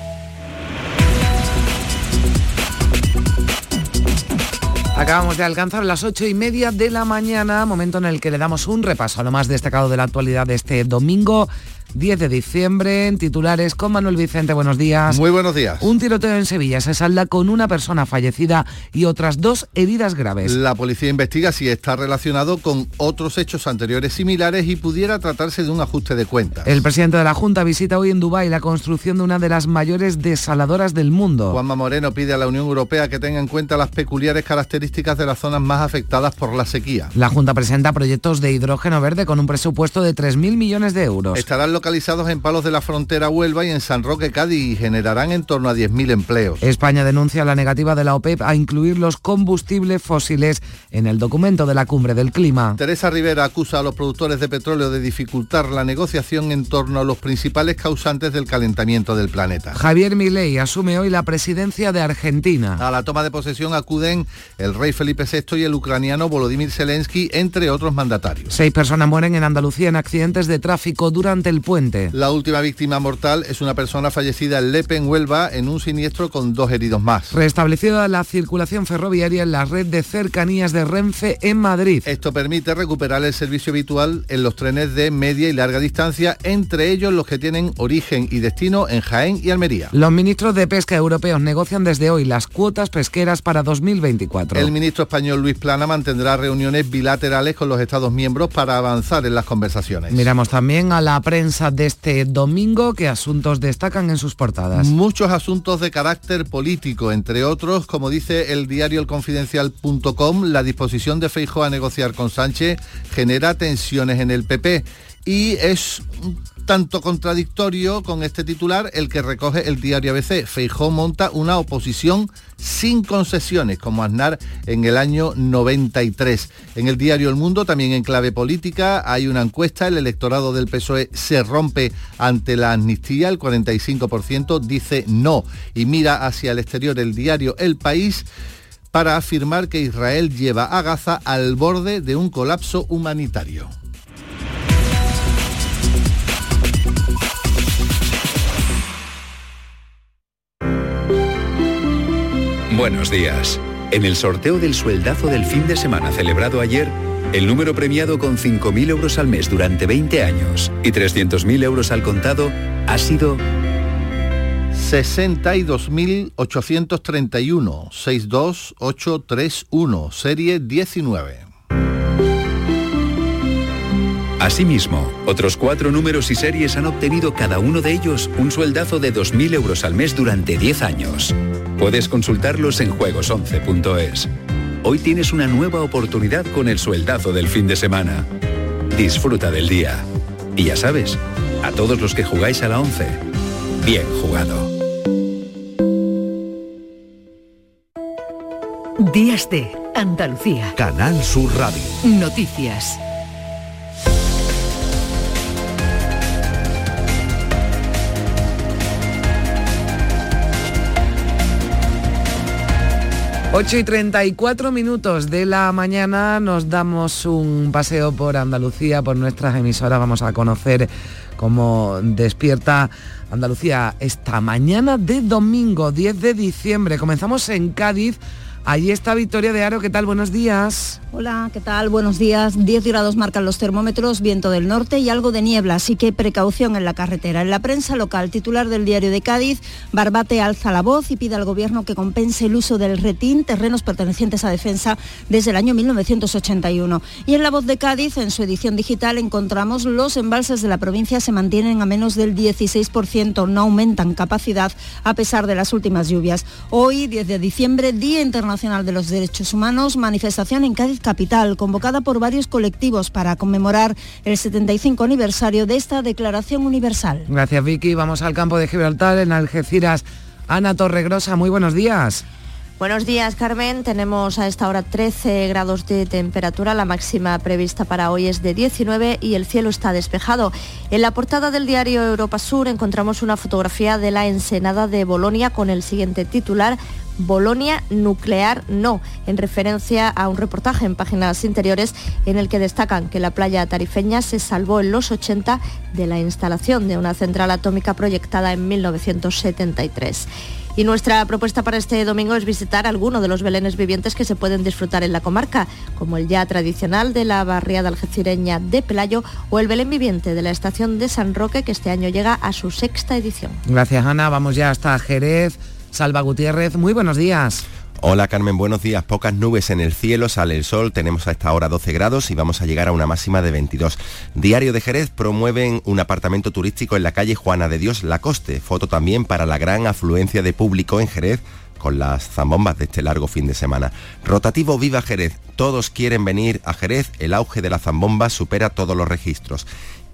Acabamos de alcanzar las ocho y media de la mañana, momento en el que le damos un repaso a lo más destacado de la actualidad de este domingo 10 de diciembre, en titulares con Manuel Vicente, buenos días. Muy buenos días. Un tiroteo en Sevilla se salda con una persona fallecida y otras dos heridas graves. La policía investiga si está relacionado con otros hechos anteriores similares y pudiera tratarse de un ajuste de cuentas. El presidente de la Junta visita hoy en Dubái la construcción de una de las mayores desaladoras del mundo. Juanma Moreno pide a la Unión Europea que tenga en cuenta las peculiares características de las zonas más afectadas por la sequía. La Junta presenta proyectos de hidrógeno verde con un presupuesto de 3.000 millones de euros. Estarán localizados en Palos de la Frontera Huelva y en San Roque, Cádiz y generarán en torno a 10.000 empleos. España denuncia la negativa de la OPEP a incluir los combustibles fósiles en el documento de la cumbre del clima. Teresa Rivera acusa a los productores de petróleo de dificultar la negociación en torno a los principales causantes del calentamiento del planeta. Javier Milei asume hoy la presidencia de Argentina. A la toma de posesión acuden el rey Felipe VI y el ucraniano Volodymyr Zelensky, entre otros mandatarios. Seis personas mueren en Andalucía en accidentes de tráfico durante el puente. La última víctima mortal es una persona fallecida en Lepe, en Huelva, en un siniestro con dos heridos más. Restablecida la circulación ferroviaria en la red de cercanías de Renfe en Madrid. Esto permite recuperar el servicio habitual en los trenes de media y larga distancia, entre ellos los que tienen origen y destino en Jaén y Almería. Los ministros de pesca europeos negocian desde hoy las cuotas pesqueras para 2024. El ministro español Luis Plana mantendrá reuniones bilaterales con los Estados miembros para avanzar en las conversaciones. Miramos también a la prensa de este domingo qué asuntos destacan en sus portadas. Muchos asuntos de carácter político, entre otros, como dice el diario elconfidencial.com, la disposición de Feijóo a negociar con Sánchez genera tensiones en el PP y es tanto contradictorio con este titular el que recoge el diario ABC. Feijó monta una oposición sin concesiones, como Aznar en el año 93. En el diario El Mundo, también en clave política, hay una encuesta, el electorado del PSOE se rompe ante la amnistía, el 45% dice no y mira hacia el exterior el diario El País para afirmar que Israel lleva a Gaza al borde de un colapso humanitario. Buenos días. En el sorteo del sueldazo del fin de semana celebrado ayer, el número premiado con 5.000 euros al mes durante 20 años y 300.000 euros al contado ha sido 62.831, 62831, serie 19. Asimismo, otros cuatro números y series han obtenido cada uno de ellos un sueldazo de 2.000 euros al mes durante 10 años. Puedes consultarlos en juegos11.es. Hoy tienes una nueva oportunidad con el sueldazo del fin de semana. Disfruta del día. Y ya sabes, a todos los que jugáis a la 11, bien jugado. Días de Andalucía. Canal Sur Radio. Noticias. Ocho y 34 minutos de la mañana nos damos un paseo por Andalucía, por nuestras emisoras. Vamos a conocer cómo despierta Andalucía esta mañana de domingo 10 de diciembre. Comenzamos en Cádiz Allí está Victoria de Aro, ¿qué tal? Buenos días. Hola, ¿qué tal? Buenos días. 10 grados marcan los termómetros, viento del norte y algo de niebla, así que precaución en la carretera. En la prensa local, titular del diario de Cádiz, Barbate alza la voz y pide al gobierno que compense el uso del retín, terrenos pertenecientes a defensa desde el año 1981. Y en la voz de Cádiz, en su edición digital, encontramos los embalses de la provincia se mantienen a menos del 16%, no aumentan capacidad a pesar de las últimas lluvias. Hoy, 10 de diciembre, Día Internacional Nacional de los Derechos Humanos, manifestación en Cádiz Capital, convocada por varios colectivos para conmemorar el 75 aniversario de esta Declaración Universal. Gracias Vicky, vamos al campo de Gibraltar en Algeciras. Ana Torregrosa, muy buenos días. Buenos días, Carmen. Tenemos a esta hora 13 grados de temperatura. La máxima prevista para hoy es de 19 y el cielo está despejado. En la portada del diario Europa Sur encontramos una fotografía de la ensenada de Bolonia con el siguiente titular. Bolonia nuclear no, en referencia a un reportaje en páginas interiores en el que destacan que la playa tarifeña se salvó en los 80 de la instalación de una central atómica proyectada en 1973. Y nuestra propuesta para este domingo es visitar alguno de los belenes vivientes que se pueden disfrutar en la comarca, como el ya tradicional de la barriada algecireña de Pelayo o el Belén viviente de la estación de San Roque, que este año llega a su sexta edición. Gracias, Ana. Vamos ya hasta Jerez. Salva Gutiérrez, muy buenos días. Hola Carmen, buenos días. Pocas nubes en el cielo, sale el sol, tenemos a esta hora 12 grados y vamos a llegar a una máxima de 22. Diario de Jerez promueven un apartamento turístico en la calle Juana de Dios Lacoste. Foto también para la gran afluencia de público en Jerez con las zambombas de este largo fin de semana. Rotativo Viva Jerez. Todos quieren venir a Jerez. El auge de la zambomba supera todos los registros.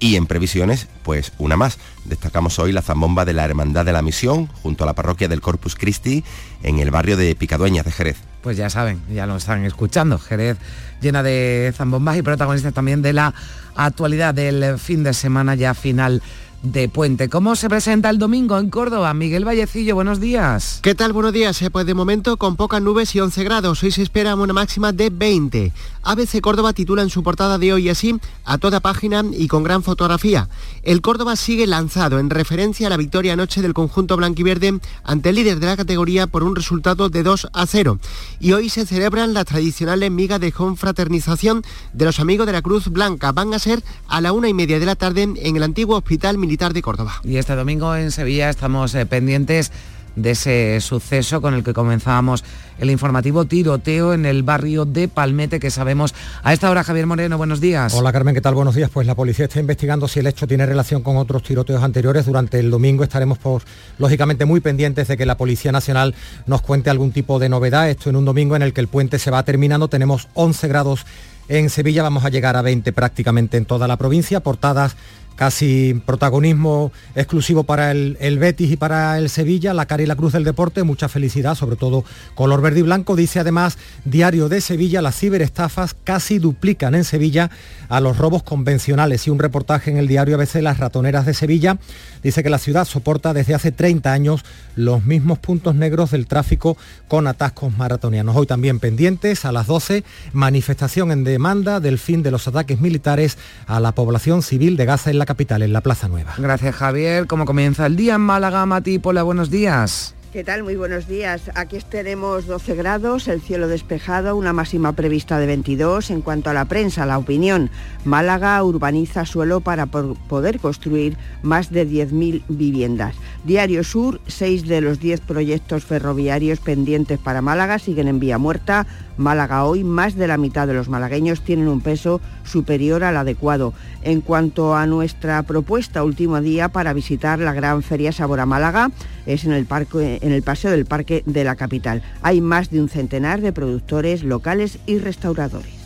Y en previsiones, pues una más. Destacamos hoy la zambomba de la Hermandad de la Misión, junto a la parroquia del Corpus Christi, en el barrio de Picadueñas de Jerez. Pues ya saben, ya lo están escuchando. Jerez llena de zambombas y protagonistas también de la actualidad del fin de semana ya final de Puente. ¿Cómo se presenta el domingo en Córdoba? Miguel Vallecillo, buenos días. ¿Qué tal? Buenos días. Eh, pues de momento con pocas nubes y 11 grados. Hoy se espera una máxima de 20. ABC Córdoba titula en su portada de hoy así, a toda página y con gran fotografía. El Córdoba sigue lanzado en referencia a la victoria anoche del conjunto blanquiverde ante el líder de la categoría por un resultado de 2 a 0. Y hoy se celebran las tradicionales migas de confraternización de los amigos de la Cruz Blanca. Van a ser a la una y media de la tarde en el antiguo Hospital Militar de Córdoba. Y este domingo en Sevilla estamos eh, pendientes de ese suceso con el que comenzábamos el informativo tiroteo en el barrio de Palmete que sabemos a esta hora. Javier Moreno buenos días. Hola Carmen qué tal buenos días. Pues la policía está investigando si el hecho tiene relación con otros tiroteos anteriores. Durante el domingo estaremos por lógicamente muy pendientes de que la policía nacional nos cuente algún tipo de novedad. Esto en un domingo en el que el puente se va terminando. Tenemos 11 grados en Sevilla. Vamos a llegar a 20 prácticamente en toda la provincia portadas casi protagonismo exclusivo para el, Betis y para el Sevilla, la cara y la cruz del deporte, mucha felicidad, sobre todo color verde y blanco. Dice además Diario de Sevilla, las ciberestafas casi duplican en Sevilla a los robos convencionales y un reportaje en el diario ABC Las Ratoneras de Sevilla dice que la ciudad soporta desde hace 30 años los mismos puntos negros del tráfico con atascos maratonianos. Hoy también pendientes a las 12, manifestación en demanda del fin de los ataques militares a la población civil de Gaza en la capital, en la Plaza Nueva. Gracias Javier. ¿Cómo comienza el día en Málaga? Mati Pola, buenos días. ¿Qué tal? Muy buenos días. Aquí tenemos 12 grados, el cielo despejado, una máxima prevista de 22. En cuanto a la prensa, la opinión, Málaga urbaniza suelo para poder construir más de 10.000 viviendas. Diario Sur, seis de los 10 proyectos ferroviarios pendientes para Málaga siguen en vía muerta. Málaga hoy, más de la mitad de los malagueños tienen un peso superior al adecuado. En cuanto a nuestra propuesta, último día para visitar la gran feria Sabor Málaga, es en el, parque, en el paseo del parque de la capital. Hay más de un centenar de productores locales y restauradores.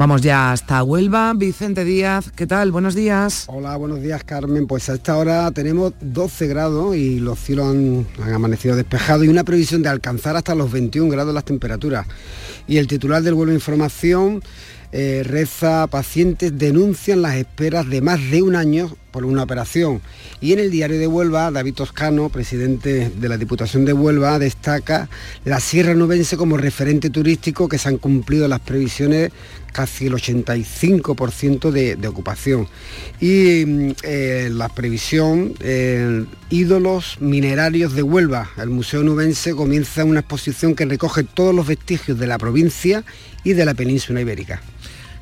Vamos ya hasta Huelva. Vicente Díaz, ¿qué tal? Buenos días. Hola, buenos días Carmen. Pues a esta hora tenemos 12 grados y los cielos han, amanecido despejados y una previsión de alcanzar hasta los 21 grados las temperaturas. Y el titular del vuelo de información eh, reza, pacientes denuncian las esperas de más de un año por una operación. Y en el diario de Huelva, David Toscano, presidente de la Diputación de Huelva, destaca la Sierra Nubense como referente turístico que se han cumplido las previsiones casi el 85% de, de, ocupación. Y mm, eh, la previsión, eh, ídolos minerarios de Huelva. El Museo Nubense comienza una exposición que recoge todos los vestigios de la provincia y de la península ibérica.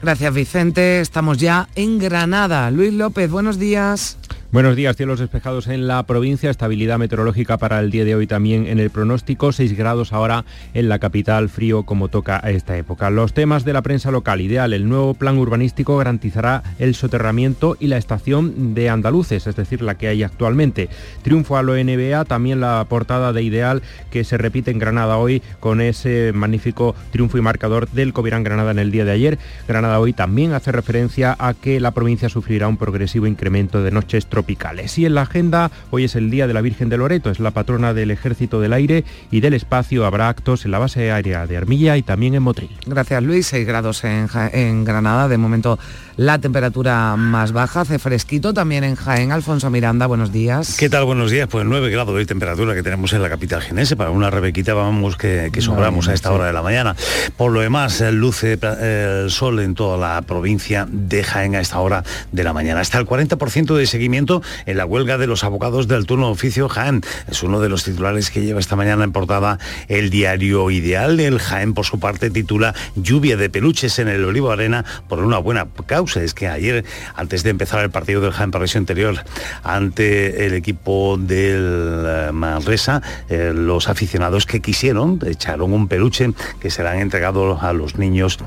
Gracias Vicente, estamos ya en Granada. Luis López, buenos días. Buenos días, cielos despejados en la provincia, estabilidad meteorológica para el día de hoy también en el pronóstico, 6 grados ahora en la capital, frío como toca a esta época. Los temas de la prensa local, ideal, el nuevo plan urbanístico garantizará el soterramiento y la estación de andaluces, es decir, la que hay actualmente. Triunfo a lo NBA, también la portada de Ideal que se repite en Granada hoy con ese magnífico triunfo y marcador del Covirán Granada en el día de ayer. Granada hoy también hace referencia a que la provincia sufrirá un progresivo incremento de noches tropicales. Y en la agenda, hoy es el Día de la Virgen de Loreto, es la patrona del Ejército del Aire y del Espacio. Habrá actos en la base aérea de Armilla y también en Motril. Gracias Luis, 6 grados en, en Granada, de momento la temperatura más baja, hace fresquito también en Jaén. Alfonso Miranda, buenos días. ¿Qué tal? Buenos días. Pues 9 grados de temperatura que tenemos en la capital genese. Para una rebequita vamos que, que sobramos a esta hora de la mañana. Por lo demás, luce el sol en toda la provincia de Jaén a esta hora de la mañana. Hasta el 40% de seguimiento en la huelga de los abogados del turno de oficio Jaén. Es uno de los titulares que lleva esta mañana en portada el diario Ideal. El Jaén, por su parte, titula Lluvia de peluches en el Olivo Arena por una buena causa. Es que ayer, antes de empezar el partido del Jaén Progresión Interior ante el equipo del Manresa, eh, los aficionados que quisieron echaron un peluche que serán entregados a los niños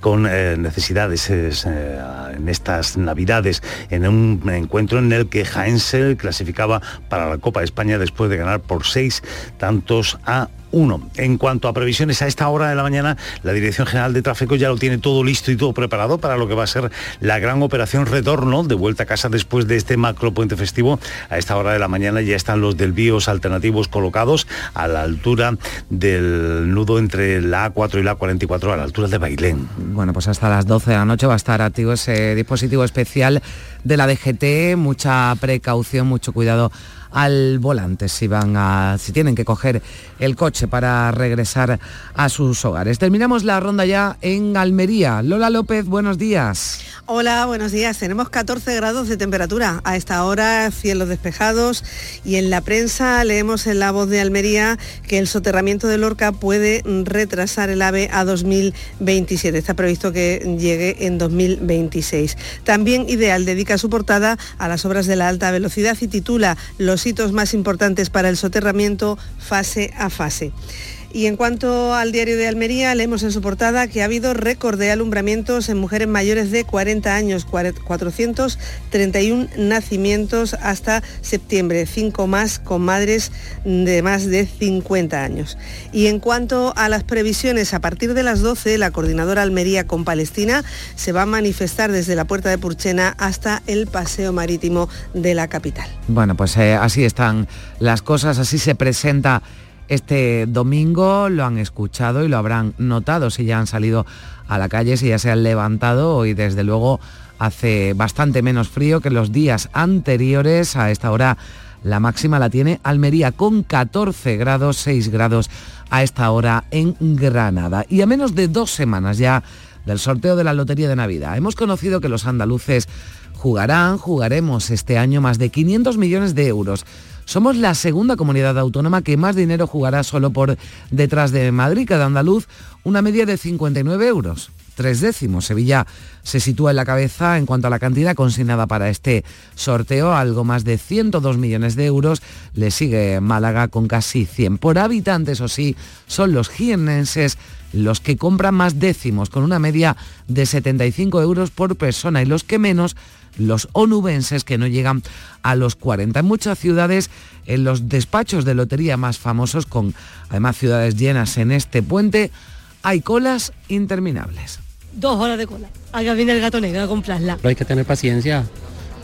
con eh, necesidades eh, en estas navidades, en un encuentro en el que Jaén se clasificaba para la Copa de España después de ganar por seis tantos a uno. En cuanto a previsiones a esta hora de la mañana, la Dirección General de Tráfico ya lo tiene todo listo y todo preparado para lo que va a ser la gran operación retorno de vuelta a casa después de este macro puente festivo. A esta hora de la mañana ya están los desvíos alternativos colocados a la altura del nudo entre la A4 y la A44, a la altura de Bailén. Bueno, pues hasta las 12 de la noche va a estar activo ese dispositivo especial de la DGT, mucha precaución, mucho cuidado al volante si van a si tienen que coger el coche para regresar a sus hogares. Terminamos la ronda ya en Almería. Lola López, buenos días. Hola, buenos días. Tenemos 14 grados de temperatura. A esta hora, cielos despejados y en la prensa leemos en la voz de Almería que el soterramiento de Lorca puede retrasar el AVE a 2027. Está previsto que llegue en 2026. También Ideal dedica su portada a las obras de la alta velocidad y titula Los hitos más importantes para el soterramiento fase a fase. Y en cuanto al diario de Almería, leemos en su portada que ha habido récord de alumbramientos en mujeres mayores de 40 años, 431 nacimientos hasta septiembre, 5 más con madres de más de 50 años. Y en cuanto a las previsiones, a partir de las 12, la coordinadora Almería con Palestina se va a manifestar desde la puerta de Purchena hasta el paseo marítimo de la capital. Bueno, pues eh, así están las cosas, así se presenta este domingo lo han escuchado y lo habrán notado si ya han salido a la calle, si ya se han levantado y desde luego hace bastante menos frío que los días anteriores. A esta hora la máxima la tiene Almería con 14 grados, 6 grados a esta hora en Granada. Y a menos de dos semanas ya del sorteo de la Lotería de Navidad, hemos conocido que los andaluces jugarán, jugaremos este año más de 500 millones de euros somos la segunda comunidad autónoma que más dinero jugará solo por detrás de Madrid, cada andaluz, una media de 59 euros. Tres décimos. Sevilla se sitúa en la cabeza en cuanto a la cantidad consignada para este sorteo, algo más de 102 millones de euros. Le sigue Málaga con casi 100. Por habitantes, eso sí, son los jiennenses los que compran más décimos, con una media de 75 euros por persona, y los que menos los onubenses que no llegan a los 40. En muchas ciudades, en los despachos de lotería más famosos, con además ciudades llenas en este puente, hay colas interminables. Dos horas de cola. Acá viene el gato negro a comprarla. Pero hay que tener paciencia,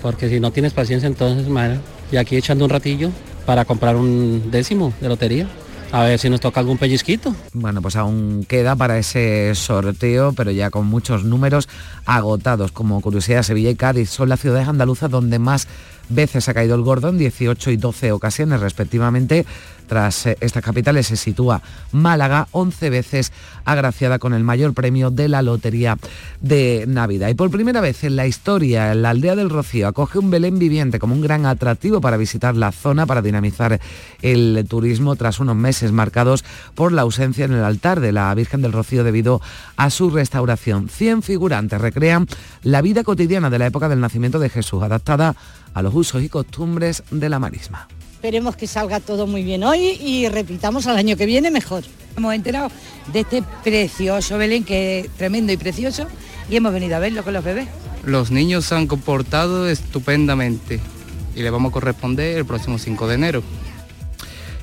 porque si no tienes paciencia entonces, madre, y aquí echando un ratillo para comprar un décimo de lotería A ver si nos toca algún pellizquito. Bueno, pues aún queda para ese sorteo, pero ya con muchos números agotados. Como curiosidad, Sevilla y Cádiz son las ciudades andaluzas donde más veces ha caído el gordo en 18 y 12 ocasiones respectivamente. Tras eh, estas capitales se sitúa Málaga, 11 veces agraciada con el mayor premio de la Lotería de Navidad. Y por primera vez en la historia, la aldea del Rocío acoge un Belén viviente como un gran atractivo para visitar la zona, para dinamizar el turismo tras unos meses marcados por la ausencia en el altar de la Virgen del Rocío debido a su restauración. 100 figurantes recrean la vida cotidiana de la época del nacimiento de Jesús, adaptada a los usos y costumbres de la marisma. Esperemos que salga todo muy bien hoy y repitamos al año que viene mejor. Hemos enterado de este precioso Belén, que es tremendo y precioso, y hemos venido a verlo con los bebés. Los niños se han comportado estupendamente y le vamos a corresponder el próximo 5 de enero.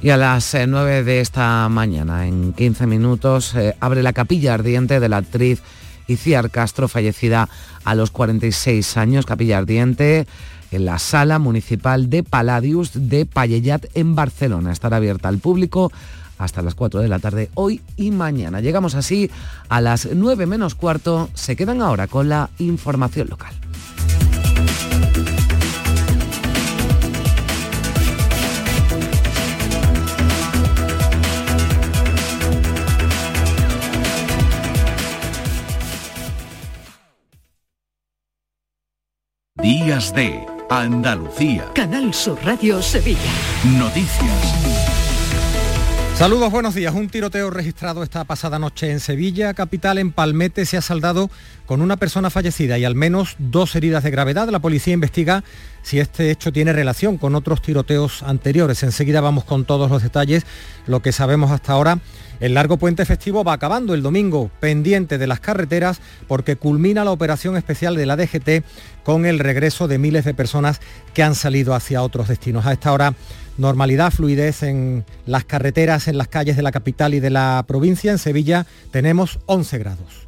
Y a las 9 eh, de esta mañana, en 15 minutos, eh, abre la capilla ardiente de la actriz Iciar Castro, fallecida a los 46 años, capilla ardiente en la sala municipal de Palladius de Pallellat en Barcelona. Estará abierta al público hasta las 4 de la tarde hoy y mañana. Llegamos así a las 9 menos cuarto. Se quedan ahora con la información local. Días de Andalucía. Canal Sur Radio Sevilla. Noticias. Saludos, buenos días. Un tiroteo registrado esta pasada noche en Sevilla, capital, en Palmete, se ha saldado con una persona fallecida y al menos dos heridas de gravedad. La policía investiga si este hecho tiene relación con otros tiroteos anteriores. Enseguida vamos con todos los detalles. Lo que sabemos hasta ahora el largo puente festivo va acabando el domingo, pendiente de las carreteras, porque culmina la operación especial de la DGT con el regreso de miles de personas que han salido hacia otros destinos. A esta hora, normalidad, fluidez en las carreteras, en las calles de la capital y de la provincia. En Sevilla tenemos 11 grados.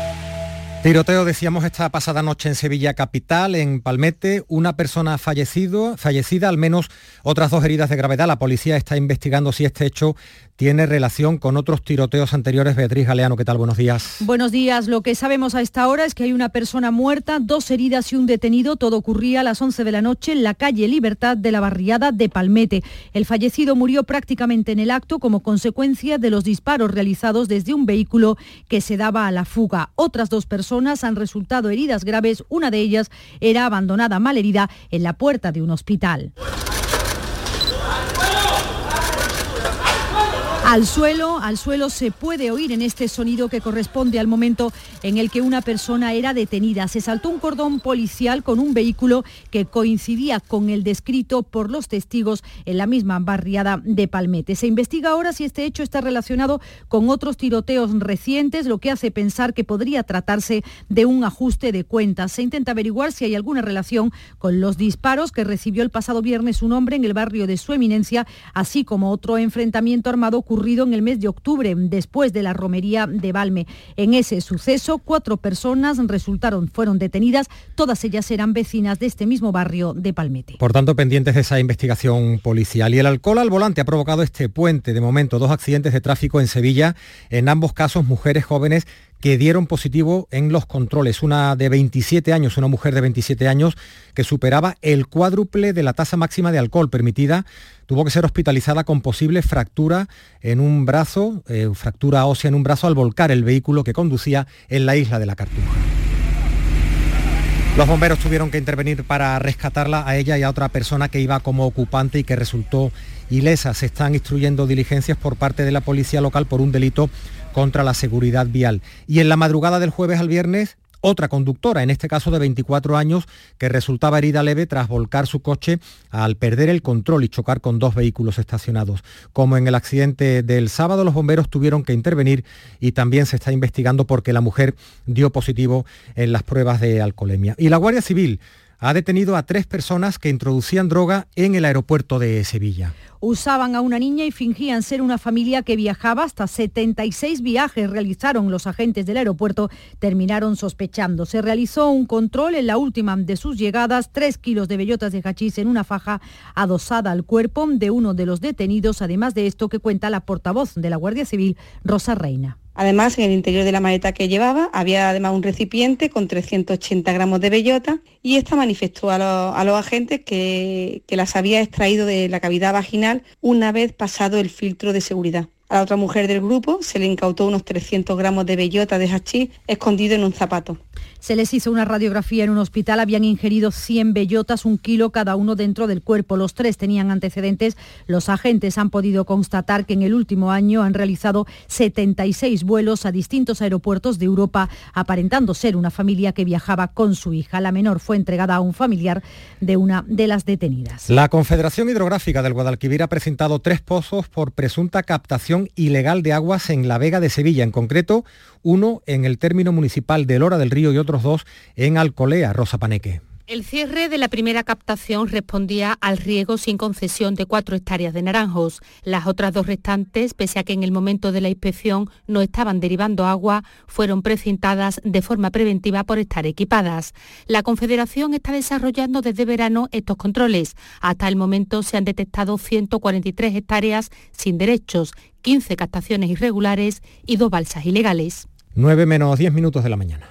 Tiroteo, decíamos, esta pasada noche en Sevilla Capital, en Palmete, una persona fallecido, fallecida, al menos otras dos heridas de gravedad. La policía está investigando si este hecho tiene relación con otros tiroteos anteriores. Beatriz Galeano, ¿qué tal? Buenos días. Buenos días. Lo que sabemos a esta hora es que hay una persona muerta, dos heridas y un detenido. Todo ocurría a las 11 de la noche en la calle Libertad de la barriada de Palmete. El fallecido murió prácticamente en el acto como consecuencia de los disparos realizados desde un vehículo que se daba a la fuga. Otras dos personas han resultado heridas graves. Una de ellas era abandonada malherida en la puerta de un hospital. Al suelo, al suelo se puede oír en este sonido que corresponde al momento en el que una persona era detenida. Se saltó un cordón policial con un vehículo que coincidía con el descrito por los testigos en la misma barriada de Palmete. Se investiga ahora si este hecho está relacionado con otros tiroteos recientes, lo que hace pensar que podría tratarse de un ajuste de cuentas. Se intenta averiguar si hay alguna relación con los disparos que recibió el pasado viernes un hombre en el barrio de su eminencia, así como otro enfrentamiento armado ocurrido en el mes de octubre, después de la romería de Valme. En ese suceso, cuatro personas resultaron, fueron detenidas, todas ellas eran vecinas de este mismo barrio de Palmete. Por tanto, pendientes de esa investigación policial. Y el alcohol al volante ha provocado este puente, de momento, dos accidentes de tráfico en Sevilla, en ambos casos mujeres jóvenes que dieron positivo en los controles. Una de 27 años, una mujer de 27 años que superaba el cuádruple de la tasa máxima de alcohol permitida, tuvo que ser hospitalizada con posible fractura en un brazo, eh, fractura ósea en un brazo al volcar el vehículo que conducía en la isla de la Cartuja. Los bomberos tuvieron que intervenir para rescatarla a ella y a otra persona que iba como ocupante y que resultó ilesa. Se están instruyendo diligencias por parte de la policía local por un delito contra la seguridad vial. Y en la madrugada del jueves al viernes, Otra conductora, en este caso de 24 años, que resultaba herida leve tras volcar su coche al perder el control y chocar con dos vehículos estacionados. Como en el accidente del sábado, los bomberos tuvieron que intervenir y también se está investigando porque la mujer dio positivo en las pruebas de alcoholemia. Y la Guardia Civil ha detenido a tres personas que introducían droga en el aeropuerto de Sevilla. Usaban a una niña y fingían ser una familia que viajaba. Hasta 76 viajes realizaron los agentes del aeropuerto. Terminaron sospechando. Se realizó un control en la última de sus llegadas. Tres kilos de bellotas de hachís en una faja adosada al cuerpo de uno de los detenidos. Además de esto que cuenta la portavoz de la Guardia Civil, Rosa Reina. Además, en el interior de la maleta que llevaba había además un recipiente con 380 gramos de bellota y esta manifestó a, los, agentes que, que las había extraído de la cavidad vaginal una vez pasado el filtro de seguridad. A la otra mujer del grupo se le incautó unos 300 gramos de bellota de hachís escondido en un zapato. Se les hizo una radiografía en un hospital, habían ingerido 100 bellotas, un kilo cada uno dentro del cuerpo. Los tres tenían antecedentes. Los agentes han podido constatar que en el último año han realizado 76 vuelos a distintos aeropuertos de Europa, aparentando ser una familia que viajaba con su hija. La menor fue entregada a un familiar de una de las detenidas. La Confederación Hidrográfica del Guadalquivir ha presentado tres pozos por presunta captación ilegal de aguas en la Vega de Sevilla, en concreto uno en el término municipal de Lora del Río y otros dos en Alcolea, Rosa Paneque. El cierre de la primera captación respondía al riego sin concesión de cuatro hectáreas de naranjos. Las otras dos restantes, pese a que en el momento de la inspección no estaban derivando agua, fueron precintadas de forma preventiva por estar equipadas. La Confederación está desarrollando desde verano estos controles. Hasta el momento se han detectado 143 hectáreas sin derechos, 15 captaciones irregulares y dos balsas ilegales. 9 menos 10 minutos de la mañana.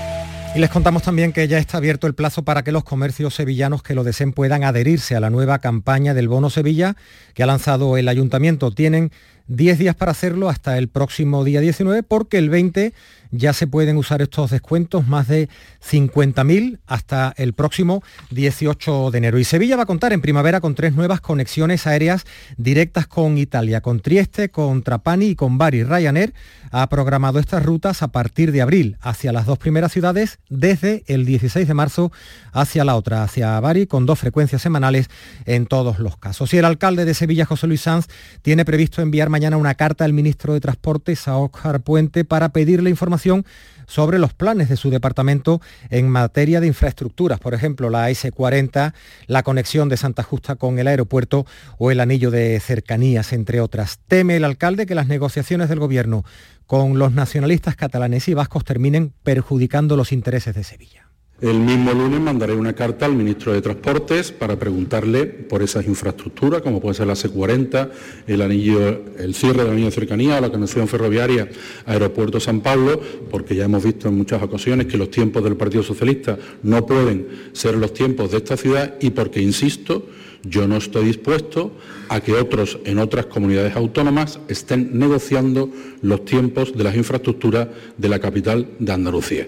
Y les contamos también que ya está abierto el plazo para que los comercios sevillanos que lo deseen puedan adherirse a la nueva campaña del Bono Sevilla que ha lanzado el ayuntamiento. Tienen 10 días para hacerlo hasta el próximo día 19 porque el 20 ya se pueden usar estos descuentos, más de 50.000 hasta el próximo 18 de enero. Y Sevilla va a contar en primavera con tres nuevas conexiones aéreas directas con Italia, con Trieste, con Trapani y con Bari. Ryanair ha programado estas rutas a partir de abril hacia las dos primeras ciudades desde el 16 de marzo hacia la otra, hacia Bari, con dos frecuencias semanales en todos los casos. Y el alcalde de Sevilla, José Luis Sanz, tiene previsto enviar mañana una carta al ministro de Transportes, a Oscar Puente, para pedirle información sobre los planes de su departamento en materia de infraestructuras, por ejemplo, la S40, la conexión de Santa Justa con el aeropuerto o el anillo de cercanías, entre otras. Teme el alcalde que las negociaciones del gobierno con los nacionalistas catalanes y vascos terminen perjudicando los intereses de Sevilla. El mismo lunes mandaré una carta al ministro de Transportes para preguntarle por esas infraestructuras, como puede ser la C40, el anillo, el cierre del anillo de cercanía o la conexión ferroviaria Aeropuerto San Pablo, porque ya hemos visto en muchas ocasiones que los tiempos del Partido Socialista no pueden ser los tiempos de esta ciudad y porque, insisto, yo no estoy dispuesto a que otros en otras comunidades autónomas estén negociando los tiempos de las infraestructuras de la capital de Andalucía.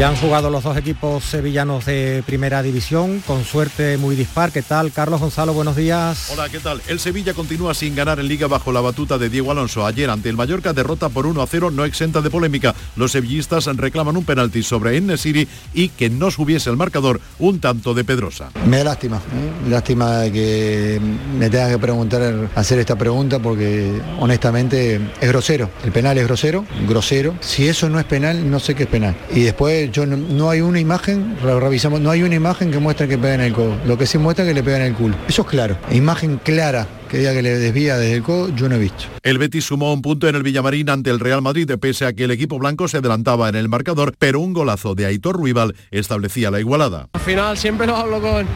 Ya han jugado los dos equipos sevillanos de primera división, con suerte muy dispar. ¿Qué tal? Carlos Gonzalo, buenos días. Hola, ¿qué tal? El Sevilla continúa sin ganar en Liga bajo la batuta de Diego Alonso. Ayer ante el Mallorca derrota por 1 a 0, no exenta de polémica. Los sevillistas reclaman un penalti sobre Ennesiri y que no subiese el marcador un tanto de Pedrosa. Me da lástima, ¿eh? lástima que me tenga que preguntar, hacer esta pregunta porque honestamente es grosero. El penal es grosero, grosero. Si eso no es penal, no sé qué es penal. Y después yo no, hay una imagen, revisamos, no hay una imagen que muestre que pega en el codo. Lo que sí muestra es que le pega en el culo. Eso es claro. Imagen clara que diga que le desvía desde el codo, yo no he visto. El Betis sumó un punto en el Villamarín ante el Real Madrid, pese a que el equipo blanco se adelantaba en el marcador, pero un golazo de Aitor Ruibal establecía la igualada. Al final siempre lo hablo con,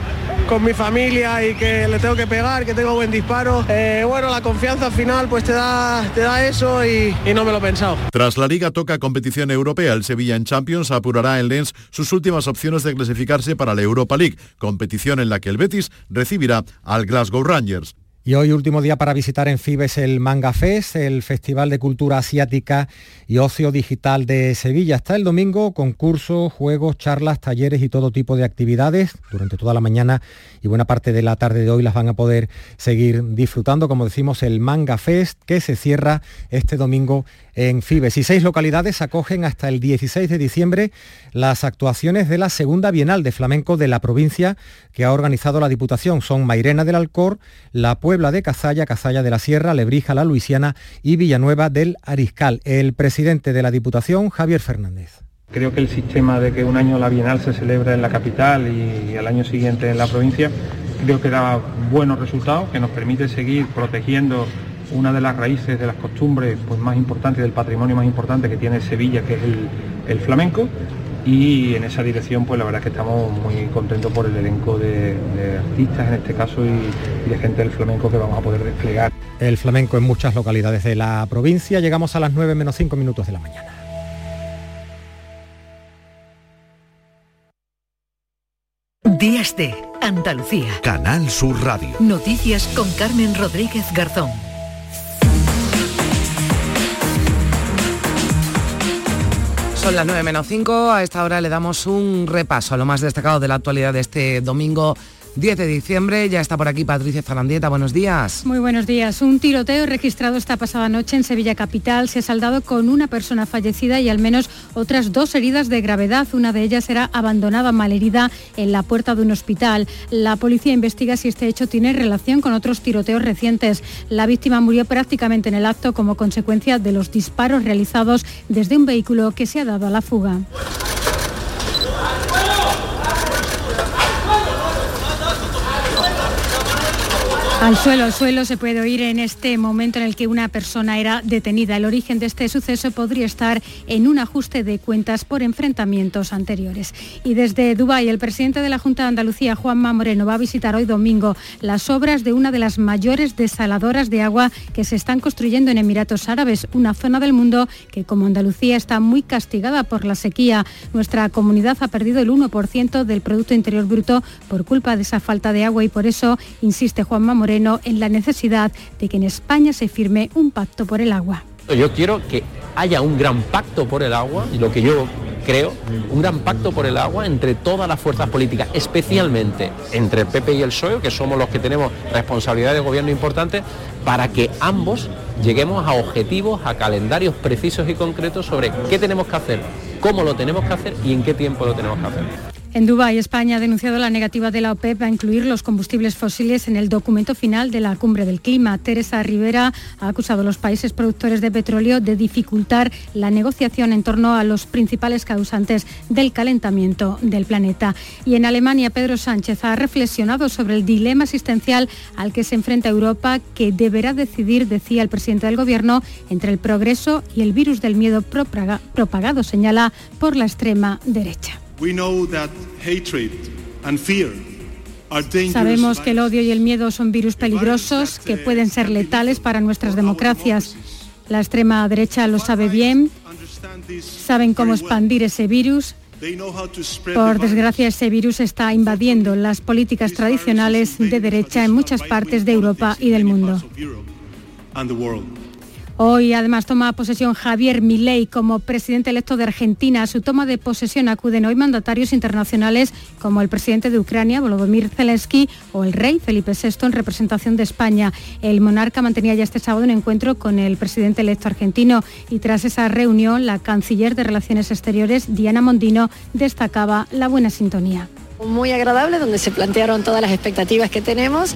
con mi familia y que le tengo que pegar, que tengo buen disparo. Eh, bueno, la confianza al final pues te da, te da eso y, y, no me lo he pensado. Tras la liga toca competición europea. El Sevilla en Champions apurará en Lens sus últimas opciones de clasificarse para la Europa League, competición en la que el Betis recibirá al Glasgow Rangers. Y hoy último día para visitar en Fibes el Manga Fest, el Festival de Cultura Asiática y Ocio Digital de Sevilla. Hasta el domingo concursos, juegos, charlas, talleres y todo tipo de actividades durante toda la mañana y buena parte de la tarde de hoy las van a poder seguir disfrutando, como decimos, el Manga Fest que se cierra este domingo en Fibes. Y seis localidades acogen hasta el 16 de diciembre las actuaciones de la segunda Bienal de Flamenco de la provincia que ha organizado la Diputación. Son Mairena del Alcor, La Puebla de Cazalla, Cazalla de la Sierra, Lebrija, La Luisiana y Villanueva del Ariscal. El presidente de la Diputación, Javier Fernández. Creo que el sistema de que un año la Bienal se celebra en la capital y al año siguiente en la provincia, creo que da buenos resultados, que nos permite seguir protegiendo una de las raíces de las costumbres pues, más importantes, del patrimonio más importante que tiene Sevilla, que es el, flamenco. Y en esa dirección, pues la verdad es que estamos muy contentos por el elenco de, artistas en este caso y, de gente del flamenco que vamos a poder desplegar. El flamenco en muchas localidades de la provincia. Llegamos a las 9 menos 5 minutos de la mañana. Días de Andalucía. Canal Sur Radio. Noticias con Carmen Rodríguez Garzón. Son las 9 menos 5. A esta hora le damos un repaso a lo más destacado de la actualidad de este domingo 10 de diciembre. Ya está por aquí Patricia Zarandieta. Buenos días. Muy buenos días. Un tiroteo registrado esta pasada noche en Sevilla Capital se ha saldado con una persona fallecida y al menos otras dos heridas de gravedad. Una de ellas era abandonada malherida en la puerta de un hospital. La policía investiga si este hecho tiene relación con otros tiroteos recientes. La víctima murió prácticamente en el acto como consecuencia de los disparos realizados desde un vehículo que se ha dado a la fuga. Al suelo, al suelo se puede oír en este momento en el que una persona era detenida. El origen de este suceso podría estar en un ajuste de cuentas por enfrentamientos anteriores. Y desde Dubái, el presidente de la Junta de Andalucía, Juanma Moreno, va a visitar hoy domingo las obras de una de las mayores desaladoras de agua que se están construyendo en Emiratos Árabes, una zona del mundo que como Andalucía está muy castigada por la sequía. Nuestra comunidad ha perdido el 1% del Producto Interior Bruto por culpa de esa falta de agua y por eso, insiste Juanma Moreno, en la necesidad de que en España se firme un pacto por el agua. Yo quiero que haya un gran pacto por el agua, y lo que yo creo, un gran pacto por el agua entre todas las fuerzas políticas, especialmente entre el PP y el PSOE, que somos los que tenemos responsabilidades de gobierno importantes, para que ambos lleguemos a objetivos, a calendarios precisos y concretos sobre qué tenemos que hacer, cómo lo tenemos que hacer y en qué tiempo lo tenemos que hacer. En Dubái, España ha denunciado la negativa de la OPEP a incluir los combustibles fósiles en el documento final de la cumbre del clima. Teresa Rivera ha acusado a los países productores de petróleo de dificultar la negociación en torno a los principales causantes del calentamiento del planeta. Y en Alemania, Pedro Sánchez ha reflexionado sobre el dilema existencial al que se enfrenta Europa, que deberá decidir, decía el presidente del Gobierno, entre el progreso y el virus del miedo propagado, señala, por la extrema derecha. Sabemos que el odio y el miedo son virus peligrosos que pueden ser letales para nuestras democracias. La extrema derecha lo sabe bien, saben cómo expandir ese virus. Por desgracia, ese virus está invadiendo las políticas tradicionales de derecha en muchas partes de Europa y del mundo. Hoy además toma posesión Javier Milei como presidente electo de Argentina. A su toma de posesión acuden hoy mandatarios internacionales como el presidente de Ucrania, Volodymyr Zelensky, o el rey Felipe VI en representación de España. El monarca mantenía ya este sábado un encuentro con el presidente electo argentino y tras esa reunión la canciller de Relaciones Exteriores, Diana Mondino, destacaba la buena sintonía. Muy agradable, donde se plantearon todas las expectativas que tenemos.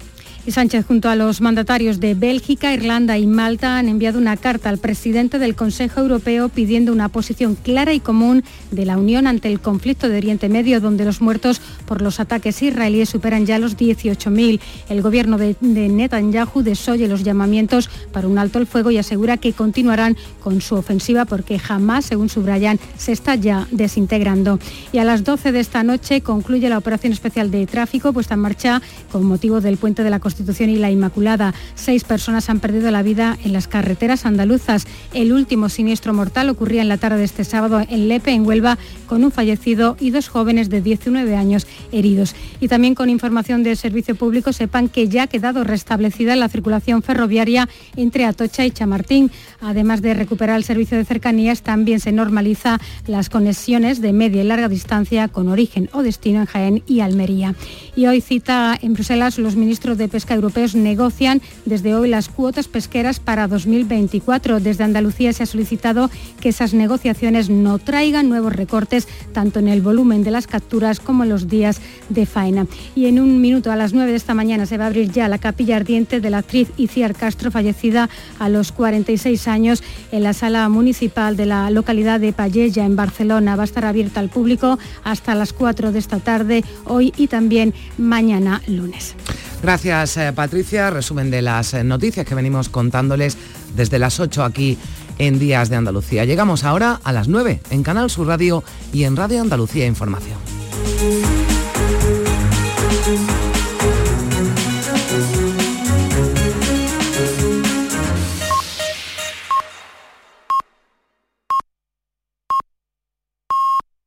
Y Sánchez junto a los mandatarios de Bélgica, Irlanda y Malta han enviado una carta al presidente del Consejo Europeo pidiendo una posición clara y común de la Unión ante el conflicto de Oriente Medio, donde los muertos por los ataques israelíes superan ya los 18.000. El gobierno de, Netanyahu desoye los llamamientos para un alto el fuego y asegura que continuarán con su ofensiva porque jamás, según subrayan, se está ya desintegrando. Y a las 12 de esta noche concluye la operación especial de tráfico puesta en marcha con motivo del puente de la Constitución Constitución y la Inmaculada. Seis personas han perdido la vida en las carreteras andaluzas. El último siniestro mortal ocurría en la tarde de este sábado en Lepe, en Huelva, con un fallecido y dos jóvenes de 19 años heridos. Y también con información del servicio público sepan que ya ha quedado restablecida la circulación ferroviaria entre Atocha y Chamartín. Además de recuperar el servicio de cercanías, también se normaliza las conexiones de media y larga distancia con origen o destino en Jaén y Almería. Y hoy cita en Bruselas los ministros de Pesca europeos negocian desde hoy las cuotas pesqueras para 2024. Desde Andalucía se ha solicitado que esas negociaciones no traigan nuevos recortes tanto en el volumen de las capturas como en los días de faena. Y en un minuto a las 9 de esta mañana se va a abrir ya la capilla ardiente de la actriz Iciar Castro, fallecida a los 46 años en la sala municipal de la localidad de Pallella, en Barcelona. Va a estar abierta al público hasta las 4 de esta tarde, hoy y también mañana lunes. Eh, Patricia. Resumen de las eh, noticias que venimos contándoles desde las 8 aquí en Días de Andalucía. Llegamos ahora a las 9 en Canal Sur Radio y en Radio Andalucía Información.